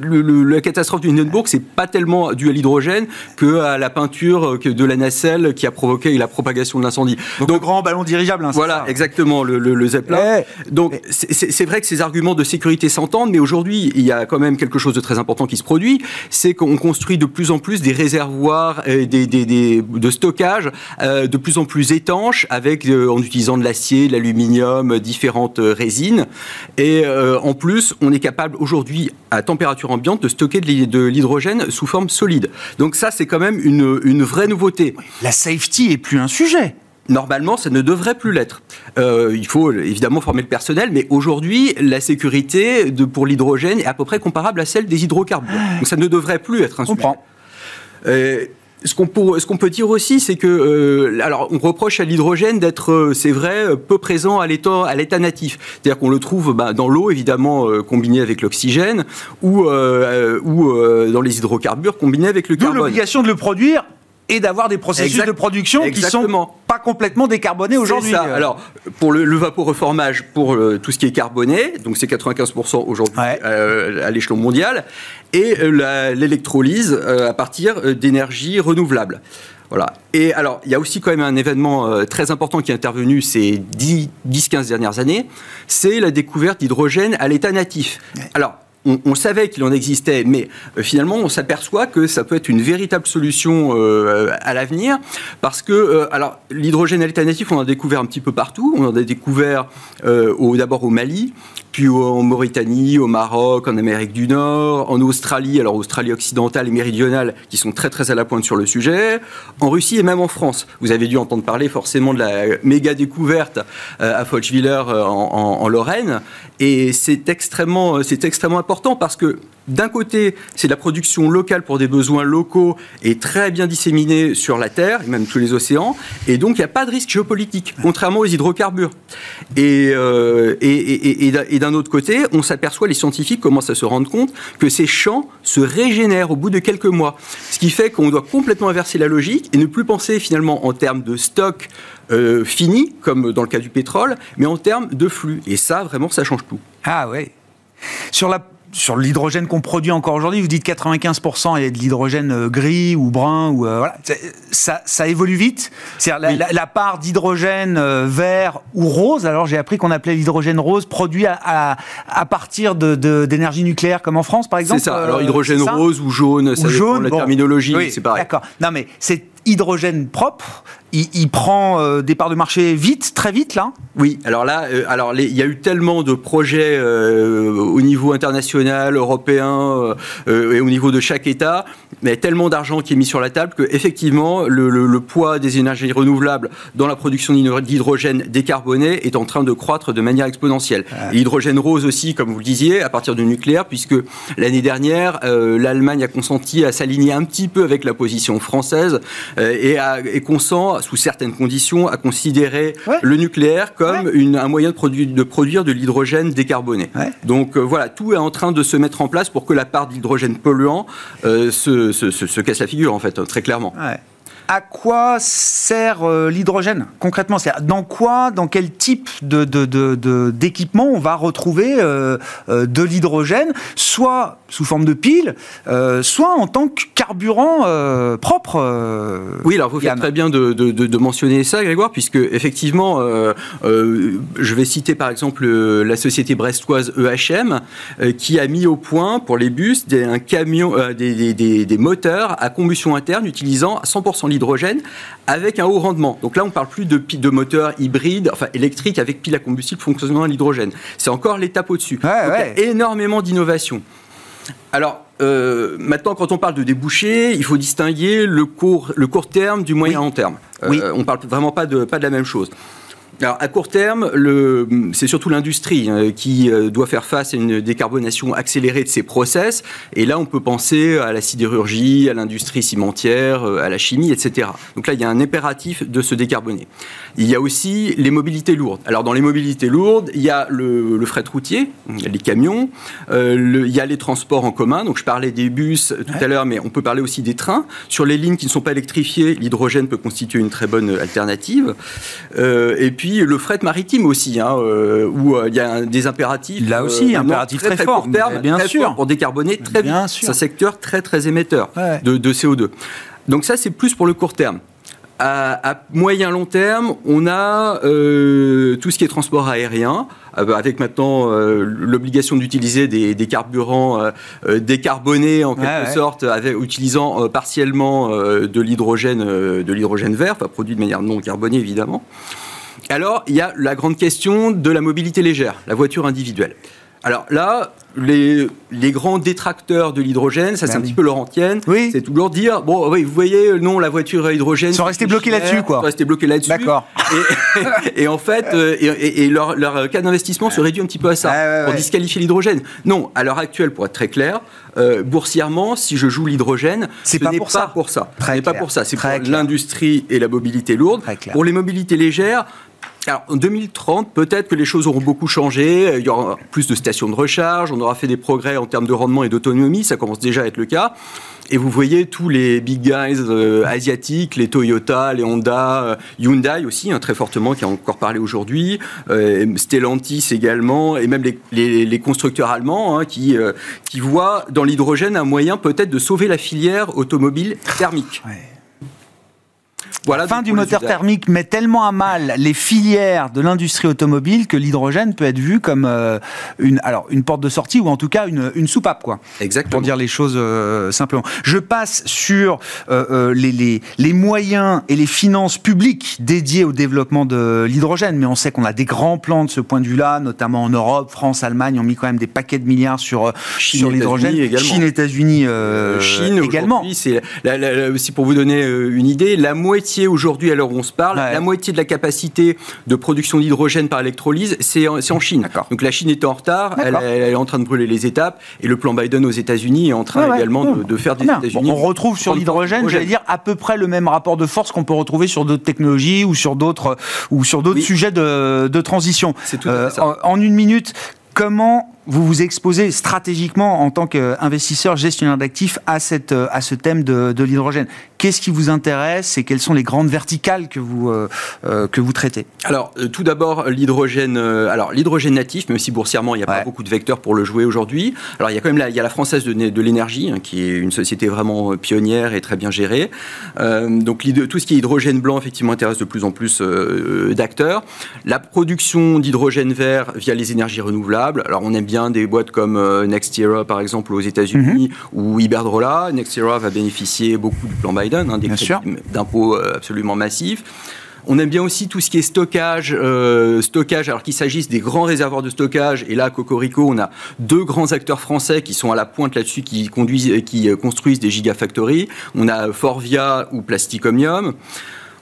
le- le- la catastrophe du Hindenburg, c'est pas tellement dû à l'hydrogène que à la peinture que de la nacelle qui a provoqué la propagation de l'incendie. Donc, grand ballon dirigeable. hein, Voilà, ça exactement, le, le, le Zeppelin. Donc, c'est- vrai que ces arguments de sécurité s'entendent, mais aujourd'hui, il y a quand même quelque chose de très important qui se produit, c'est qu'on construit de plus en plus des réservoirs, des, des- des- de stockage euh, de plus en plus étanches, avec, euh, en utilisant de l'acier, de l'aluminium, euh, différentes résines. Et en plus, on est capable aujourd'hui, à température ambiante, de stocker de l'hy- de l'hydrogène sous forme solide. Donc ça, c'est quand même une, une vraie nouveauté. La safety est plus un sujet. Normalement, ça ne devrait plus l'être. Euh, il faut évidemment former le personnel, mais aujourd'hui, la sécurité de, pour l'hydrogène est à peu près comparable à celle des hydrocarbures. Donc ça ne devrait plus être un Je sujet. Euh, ce qu'on peut dire aussi, c'est que, euh, alors, on reproche à l'hydrogène d'être, euh, c'est vrai, euh, peu présent à l'état, natif. C'est-à-dire qu'on le trouve bah, dans l'eau, évidemment, euh, combiné avec l'oxygène, ou, euh, ou euh, dans les hydrocarbures combinés avec le carbone. l'obligation de le produire et d'avoir des processus Exact- de production qui exactement. sont pas complètement décarbonés aujourd'hui. Euh, Alors, pour le, le vaporeformage, pour euh, tout ce qui est carboné, donc c'est 95% aujourd'hui Ouais. euh, à l'échelon mondial, et l'électrolyse euh, à partir d'énergies renouvelables. Voilà. Et alors, il y a aussi quand même un événement très important qui est intervenu ces 10-15 dernières années, c'est la découverte d'hydrogène à l'état natif. Alors, on, savait qu'il en existait, mais euh, finalement, on s'aperçoit que ça peut être une véritable solution euh, à l'avenir, parce que, euh, alors, l'hydrogène à l'état natif, on en a découvert un petit peu partout. On en a découvert d'abord au Mali, puis en Mauritanie, au Maroc, en Amérique du Nord, en Australie, alors Australie occidentale et méridionale, qui sont très très à la pointe sur le sujet, en Russie et même en France. Vous avez dû entendre parler forcément de la méga découverte euh, à Fochwiller euh, en, en- Lorraine, et c'est extrêmement, c'est extrêmement important parce que d'un côté, c'est la production locale pour des besoins locaux et très bien disséminée sur la Terre, et même tous les océans, et donc il n'y a pas de risque géopolitique, contrairement aux hydrocarbures. Et, euh, et d'un autre côté, on s'aperçoit, les scientifiques commencent à se rendre compte que ces champs se régénèrent au bout de quelques mois. Ce qui fait qu'on doit complètement inverser la logique et ne plus penser finalement en termes de stock euh, fini, comme dans le cas du pétrole, mais en termes de flux. Et ça, vraiment, ça change tout. Ah oui. Sur la sur l'hydrogène qu'on produit encore aujourd'hui, vous dites 95%, il y a de l'hydrogène euh, gris ou brun ou euh, voilà, ça, ça évolue vite. C'est la, Oui. la- la part d'hydrogène euh, vert ou rose. Alors j'ai appris qu'on appelait l'hydrogène rose produit à, à, à partir de de- d'énergie nucléaire comme en France par exemple. C'est ça. euh, Alors, hydrogène rose ou jaune, ça ou dépend jaune, de la bon. terminologie, Oui, c'est pareil. D'accord. Non mais c'est hydrogène propre. Il, il prend euh, des parts de marché vite, très vite là? Oui, alors là, euh, alors il y a eu tellement de projets euh, au niveau international, européen et au niveau de chaque État, mais tellement d'argent qui est mis sur la table que effectivement le, le- le poids des énergies renouvelables dans la production d'hydro- d'hydrogène décarboné est en train de croître de manière exponentielle. L'hydrogène rose aussi, comme vous le disiez, à partir du nucléaire, puisque l'année dernière, l'Allemagne a consenti à s'aligner un petit peu avec la position française et, à- et consent, sous certaines conditions, à considérer Ouais. le nucléaire comme une- un moyen de, produ- de produire de l'hydrogène décarboné. Ouais. Donc euh, voilà, tout est en train de se mettre en place pour que la part d'hydrogène polluant euh, se, se- se- se casse la figure, en fait, très clairement. À quoi sert l'hydrogène concrètement? C'est dans quoi, dans quel type de, d'équipement on va retrouver de l'hydrogène, soit sous forme de pile, soit en tant que carburant propre Oui, alors vous faites très bien de, mentionner ça, Grégoire, puisque effectivement, je vais citer par exemple la société brestoise EHM, qui a mis au point pour les bus des, un camion, des, des, moteurs à combustion interne utilisant 100% l'hydrogène avec un haut rendement. Donc là, on ne parle plus de, de moteurs hybrides, enfin électriques avec pile à combustible fonctionnant à l'hydrogène. C'est encore l'étape au-dessus. Il y a énormément d'innovation. Alors, euh, maintenant, quand on parle de débouchés, il faut distinguer le court, le court terme du moyen long terme. Euh, on ne parle vraiment pas de, pas de la même chose. Alors, à court terme, c'est surtout l'industrie hein, qui euh, doit faire face à une décarbonation accélérée de ses process. Et là, on peut penser à la sidérurgie, à l'industrie cimentière, euh, à la chimie, etc. Donc là, il y a un impératif de se décarboner. Il y a aussi les mobilités lourdes. Alors, dans les mobilités lourdes, il y a le, fret routier, les camions, euh, il y a les transports en commun. Donc, je parlais des bus tout à l'heure, mais on peut parler aussi des trains. Sur les lignes qui ne sont pas électrifiées, l'hydrogène peut constituer une très bonne alternative. et puis, le fret maritime aussi, hein, euh, où euh, il y a des impératifs. Là aussi, euh, impératif très, fort, bien sûr. pour décarboner très bien vite. C'est un secteur très très émetteur de, CO2. Donc ça, c'est plus pour le court terme. À, moyen long terme, on a tout ce qui est transport aérien, avec maintenant l'obligation d'utiliser des, carburants décarbonés en quelque sorte, avec, utilisant partiellement de l'hydrogène, de l'hydrogène vert, enfin produit de manière non carbonée évidemment. Alors, il y a la grande question de la mobilité légère, la voiture individuelle. Alors là, les, grands détracteurs de l'hydrogène, ça c'est un petit peu leur antienne, oui. c'est toujours dire bon, oui, vous voyez, non, la voiture à hydrogène. Ils sont restés bloqués là-dessus, quoi. Ils sont restés bloqués là-dessus. D'accord. Et, en fait, euh, et, leur, cas d'investissement se réduit un petit peu à ça, pour disqualifier l'hydrogène. Non, à l'heure actuelle, pour être très clair, euh, boursièrement, si je joue l'hydrogène, ce n'est pas, pour ça. pour ça. Ce n'est pas pour ça. C'est pour l'industrie et la mobilité lourde. Pour les mobilités légères, alors, en 2030, peut-être que les choses auront beaucoup changé. Il y aura plus de stations de recharge, on aura fait des progrès en termes de rendement et d'autonomie, ça commence déjà à être le cas. Et vous voyez tous les big guys euh, asiatiques, les Toyota, les Honda, euh, Hyundai aussi, hein, très fortement, qui a encore parlé aujourd'hui, euh, Stellantis également, et même les, constructeurs allemands hein, qui voient dans l'hydrogène un moyen peut-être de sauver la filière automobile thermique. La fin du moteur thermique met tellement à mal les filières de l'industrie automobile que l'hydrogène peut être vu comme euh, une, alors, une porte de sortie ou en tout cas une, une soupape, quoi. Exactement. Pour dire les choses euh, simplement. Je passe sur euh, les, les, les, moyens et les finances publiques dédiées au développement de l'hydrogène, mais on sait qu'on a des grands plans de ce point de vue-là, notamment en Europe, France, Allemagne ont mis quand même des paquets de milliards sur, sur l'hydrogène. Chine, États-Unis Chine également. C'est aussi pour vous donner une idée, la moitié aujourd'hui, à l'heure où on se parle, la moitié de la capacité de production d'hydrogène par électrolyse, c'est en, Chine. Donc la Chine est en retard, elle, est en train de brûler les étapes, et le plan Biden aux États-Unis est en train également de, faire des États-Unis. on retrouve sur l'hydrogène, j'allais dire, à peu près le même rapport de force qu'on peut retrouver sur d'autres technologies ou sur d'autres ou sur d'autres sujets de, transition. Tout euh, en une minute, comment vous vous exposez stratégiquement en tant qu'investisseur gestionnaire d'actifs à, cette, à ce thème de, de l'hydrogène. Qu'est-ce qui vous intéresse et quelles sont les grandes verticales que vous, euh, euh, que vous traitez? Alors, euh, tout d'abord, l'hydrogène, alors, l'hydrogène natif, même si boursièrement, il n'y a pas beaucoup de vecteurs pour le jouer aujourd'hui. Alors, il y a quand même la, il y a la Française de, de l'énergie, hein, qui est une société vraiment pionnière et très bien gérée. donc, tout ce qui est hydrogène blanc, effectivement, intéresse de plus en plus d'acteurs. La production d'hydrogène vert via les énergies renouvelables. Alors, on aime bien des boîtes comme euh, NextEra, par exemple, aux États-Unis, mhm. ou Iberdrola. NextEra va bénéficier beaucoup du plan Biden, hein, des d'impôts euh, absolument massifs. On aime bien aussi tout ce qui est stockage, euh, stockage, alors qu'il s'agisse des grands réservoirs de stockage. Et là, à Cocorico, on a deux grands acteurs français qui sont à la pointe là-dessus, qui, conduisent, qui construisent des gigafactories. On a Forvia ou Plasticomium.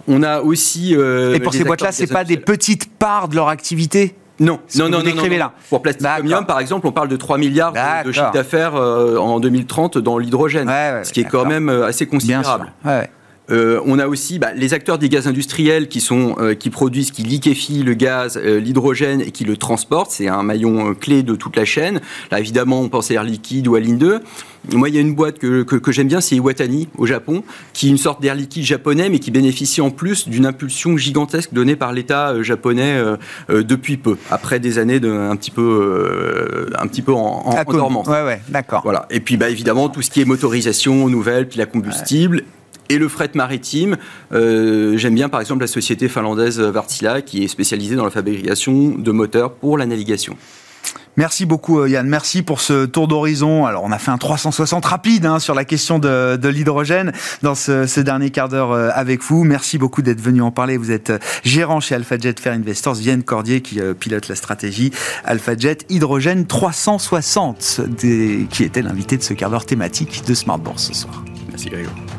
On a aussi. et pour ces boîtes-là, c'est pas des petites parts de leur activité? Non, non, non, non, là. Pour Plasticonium, par exemple, on parle de 3 milliards de, chiffre d'affaires euh, en 2030 dans l'hydrogène, ce qui est quand même euh, assez considérable. Euh, on a aussi bah, les acteurs des gaz industriels qui, sont, euh, qui produisent, qui liquéfient le gaz, euh, l'hydrogène et qui le transportent. C'est un maillon clé de toute la chaîne. Là, évidemment, on pense à Air Liquide ou à Linde. Moi, il y a une boîte que, que, j'aime bien, c'est Iwatani au Japon, qui est une sorte d'air liquide japonais, mais qui bénéficie en plus d'une impulsion gigantesque donnée par l'État japonais depuis peu, après des années de, un petit peu, un petit peu en, en, dormance. Ouais, ouais, d'accord. Voilà. Et puis, bah, évidemment, tout ce qui est motorisation nouvelle, puis la combustible. Et le fret maritime, euh, j'aime bien par exemple la société finlandaise Vartila qui est spécialisée dans la fabrication de moteurs pour la navigation. Merci beaucoup euh, Yann, merci pour ce tour d'horizon. Alors on a fait un 360 rapide hein, sur la question de, l'hydrogène dans ce, dernier quart d'heure euh, avec vous. Merci beaucoup d'être venu en parler. Vous êtes gérant chez AlphaJet Fair Investors, Vienne Cordier qui pilote la stratégie AlphaJet Hydrogène 360, qui était l'invité de ce quart d'heure thématique de Smart Bourse ce soir. Merci Grégoire.